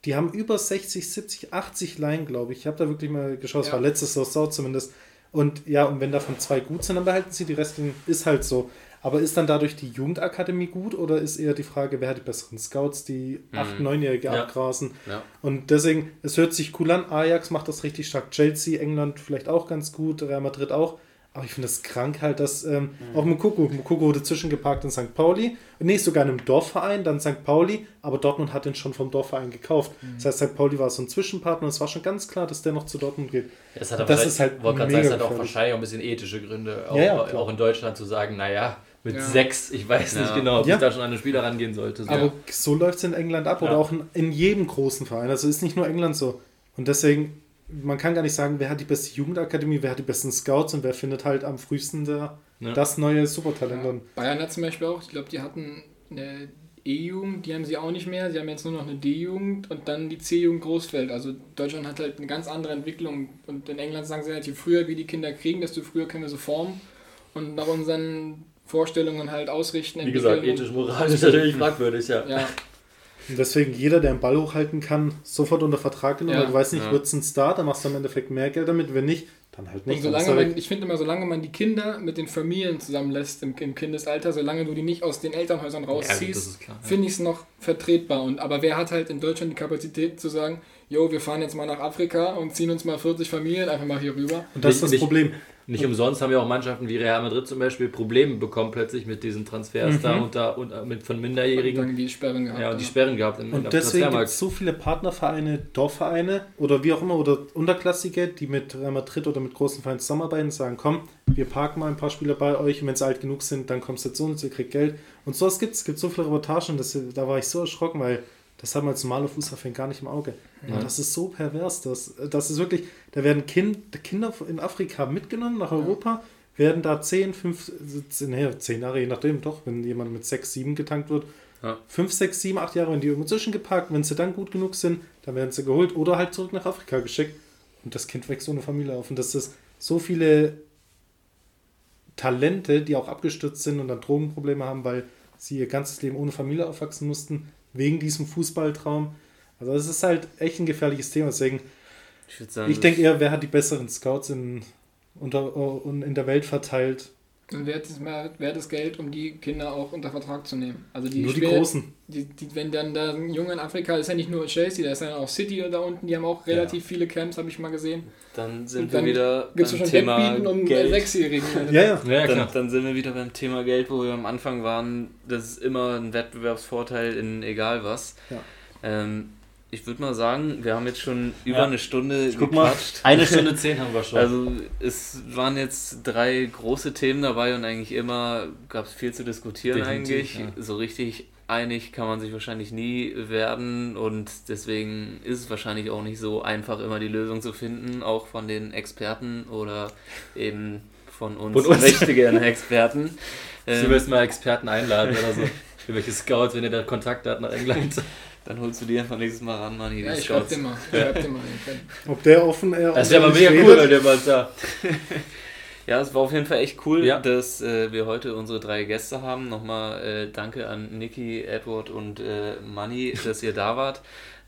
S4: Die haben über 60, 70, 80 Laien, glaube ich. Ich habe da wirklich mal geschaut, es
S5: Ja.
S4: war letztes Saison zumindest. Und ja, und wenn davon zwei gut sind, dann behalten sie die restlichen, ist halt so. Aber ist dann dadurch die Jugendakademie gut oder ist eher die Frage, wer hat die besseren Scouts, die 8-, 9-Jährige
S1: Ja.
S4: abgrasen?
S2: Ja.
S4: Und deswegen, es hört sich cool an. Ajax macht das richtig stark. Chelsea, England vielleicht auch ganz gut. Real Madrid auch. Aber ich finde es krank halt, dass ähm, auch Mukoko, Mukoko wurde zwischengeparkt in St. Pauli. Nee, sogar in einem Dorfverein, dann St. Pauli. Aber Dortmund hat den schon vom Dorfverein gekauft. Das heißt, St. Pauli war so ein Zwischenpartner. und Es war schon ganz klar, dass der noch zu Dortmund geht.
S1: Das hat
S4: Das
S1: aber
S4: ist halt
S1: wollte gerade
S4: mega
S1: sagen, es hat auch wahrscheinlich auch ein bisschen ethische Gründe, auch,
S4: Ja, ja,
S1: auch in Deutschland zu sagen, naja, mit
S5: Ja.
S1: sechs, ich weiß nicht genau, ob
S4: Ja.
S1: ich da schon an den Spieler rangehen sollte. So.
S4: Aber so läuft es in England ab oder auch in, in jedem großen Verein. Also ist nicht nur England so. Und deswegen, man kann gar nicht sagen, wer hat die beste Jugendakademie, wer hat die besten Scouts und wer findet halt am frühesten der,
S1: Ja.
S4: das neue Supertalent.
S5: Ja.
S4: Und
S5: Bayern hat zum Beispiel auch, ich glaube, die hatten eine E-Jugend, die haben sie auch nicht mehr. Sie haben jetzt nur noch eine D-Jugend und dann die C-Jugend Großfeld. Also Deutschland hat halt eine ganz andere Entwicklung. Und in England sagen sie halt, je früher wir die Kinder kriegen, desto früher können wir sie formen und nach unseren Vorstellungen halt ausrichten.
S1: Wie gesagt,
S5: entwickeln.
S1: ethisch, moralisch natürlich fragwürdig, ja.
S5: Ja,
S4: deswegen jeder, der einen Ball hochhalten kann, sofort unter Vertrag genommen,
S5: Ja.
S4: weil du weißt nicht,
S2: Ja.
S4: wird es ein Star, dann machst du im Endeffekt mehr Geld damit. Wenn nicht, dann halt
S5: Und
S4: nicht. dann
S5: solange man, ich finde immer, solange man die Kinder mit den Familien zusammenlässt im, im Kindesalter, solange du die nicht aus den Elternhäusern
S2: Ja,
S5: rausziehst,
S2: klar.
S5: finde ich es noch vertretbar. Und, aber wer hat halt in Deutschland die Kapazität zu sagen, jo, wir fahren jetzt mal nach Afrika und ziehen uns mal 40 Familien einfach mal hier rüber.
S4: Und das ist das Problem.
S1: Nicht umsonst haben ja auch Mannschaften wie Real Madrid zum Beispiel Probleme bekommen plötzlich mit diesen Transfers da und da und äh, mit von
S5: Und
S1: Minderjährigen.
S5: dann die Sperren gehabt.
S1: Ja, und die. Sperren gehabt im,
S4: Und deswegen gibt es so viele Partnervereine, Dorfvereine oder wie auch immer oder Unterklassige, die mit Real Madrid oder mit großen Vereinen zusammenarbeiten und sagen, komm, wir parken mal ein paar Spieler bei euch und wenn sie alt genug sind, dann kommst du zu uns, ihr kriegt Geld. Und sowas gibt es. Es gibt so viele Reportagen, das, da war ich so erschrocken, weil das hat man als normaler Fußballfan gar nicht im Auge. Und das ist so pervers. Das, das ist wirklich, da werden kind, Kinder in Afrika mitgenommen nach Europa, werden da 10, 5, nee, 10 Jahre, je nachdem, doch, wenn jemand mit 6, 7 getankt wird,
S2: Ja.
S4: 5, 6, 7, 8 Jahre in die irgendwo zwischengepackt. Wenn sie dann gut genug sind, dann werden sie geholt oder halt zurück nach Afrika geschickt. Und das Kind wächst ohne Familie auf. Und das ist so viele Talente, die auch abgestürzt sind und dann Drogenprobleme haben, weil sie ihr ganzes Leben ohne Familie aufwachsen mussten, wegen diesem Fußballtraum. Also es ist halt echt ein gefährliches Thema. Deswegen,
S2: Ich
S4: ich denke eher, wer hat die besseren Scouts in, unter, in der Welt verteilt?
S5: Und wer hat, das, wer hat das Geld, um die Kinder auch unter Vertrag zu nehmen? Also die
S4: Nur die Großen.
S5: Die, die, wenn dann da ein Junge in Afrika ist ja nicht nur Chelsea, da ist ja auch City da unten, die haben auch relativ viele Camps, habe ich mal gesehen.
S2: dann sind
S5: Und
S2: wir
S5: dann
S2: wieder
S5: Gibt es
S2: beim
S5: schon
S2: Thema
S5: um
S2: Geld.
S5: Sechsjährigen.
S4: Ja, ja.
S1: Ja,
S2: Dann, dann sind wir wieder beim Thema Geld, wo wir am Anfang waren. Das ist immer ein Wettbewerbsvorteil in egal was.
S4: Ja.
S2: Ähm, ich würde mal sagen, wir haben jetzt schon über
S1: Ja.
S2: eine Stunde
S1: Guck mal,
S2: gequatscht.
S1: eine Stunde zehn haben wir schon.
S2: Also es waren jetzt drei große Themen dabei und eigentlich immer gab es viel zu diskutieren
S1: Definitiv,
S2: eigentlich.
S1: ja.
S2: So richtig einig kann man sich wahrscheinlich nie werden und deswegen ist es wahrscheinlich auch nicht so einfach immer die Lösung zu finden, auch von den Experten oder eben von uns,
S1: Von uns.
S2: richtigen Experten. Ähm,
S1: müssen mal Experten einladen oder so. Irgendwelche Scouts, wenn ihr da Kontakt habt nach England.
S2: Dann holst du die einfach nächstes Mal ran, Mann. hier
S5: Ja,
S2: die
S5: ich schreib dir mal. Ich schreib dir mal. den
S4: Ob der offen er
S1: Das wäre aber mega cool, wenn der mal da.
S2: Ja, es war auf jeden Fall echt cool,
S1: Ja.
S2: dass äh, wir heute unsere drei Gäste haben. Nochmal äh, danke an Niki, Edward und äh, Manni, dass ihr da wart.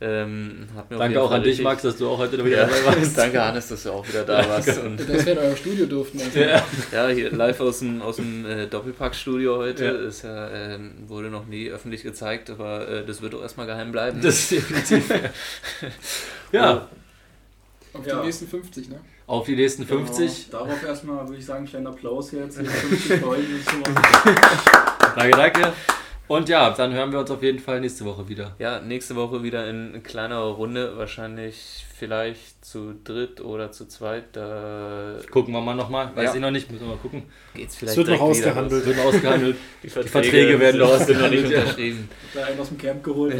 S2: Ähm, hat mir auf
S1: Danke auch an dich, Max, dass du auch heute wieder
S2: Ja,
S1: dabei warst.
S2: danke Hannes, dass du auch wieder da warst. Und,
S5: Dass wir in euer Studio durften. Also.
S1: Ja.
S2: ja, hier live aus dem, aus dem äh, Doppelpack-Studio heute.
S1: Ja.
S2: Ist ja, ähm, wurde noch nie öffentlich gezeigt, aber äh, das wird auch erstmal geheim bleiben.
S1: Das ist definitiv. ja,
S5: Auf
S3: Ja.
S5: die nächsten 50, ne?
S1: auf die nächsten 50.
S3: Genau. Darauf erstmal würde ich sagen, kleinen Applaus jetzt. Die 50 Leute zum
S1: Danke, danke. Und ja, dann hören wir uns auf jeden Fall nächste Woche wieder.
S2: Ja, nächste Woche wieder in kleinerer Runde, wahrscheinlich vielleicht zu dritt oder zu zweit. Da
S1: Gucken wir mal nochmal. Weiß
S2: Ja.
S1: ich noch nicht, müssen wir mal gucken.
S2: geht's
S4: Es
S2: vielleicht
S4: wird noch ausgehandelt.
S1: Es wird noch ausgehandelt.
S2: Die
S1: Verträge werden noch
S2: sind noch nicht
S1: ausgehandelt, ja.
S2: unterschrieben.
S3: Da einen aus dem Camp geholt.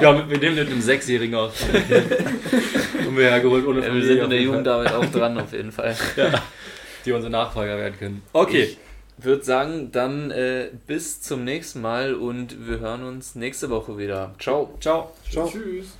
S1: Ja, mit, mit dem mit einem Sechsjährigen aus. Und wir hergeholt ohne
S2: Ja, wir sind in
S1: auf
S2: der
S1: Fall.
S2: Jugendarbeit auch dran, auf jeden Fall.
S1: Die unsere Nachfolger werden können. Okay.
S2: Ich würde sagen, dann äh, bis zum nächsten Mal und wir hören uns nächste Woche wieder. Ciao.
S1: Ciao.
S4: Ciao.
S5: Tschüss.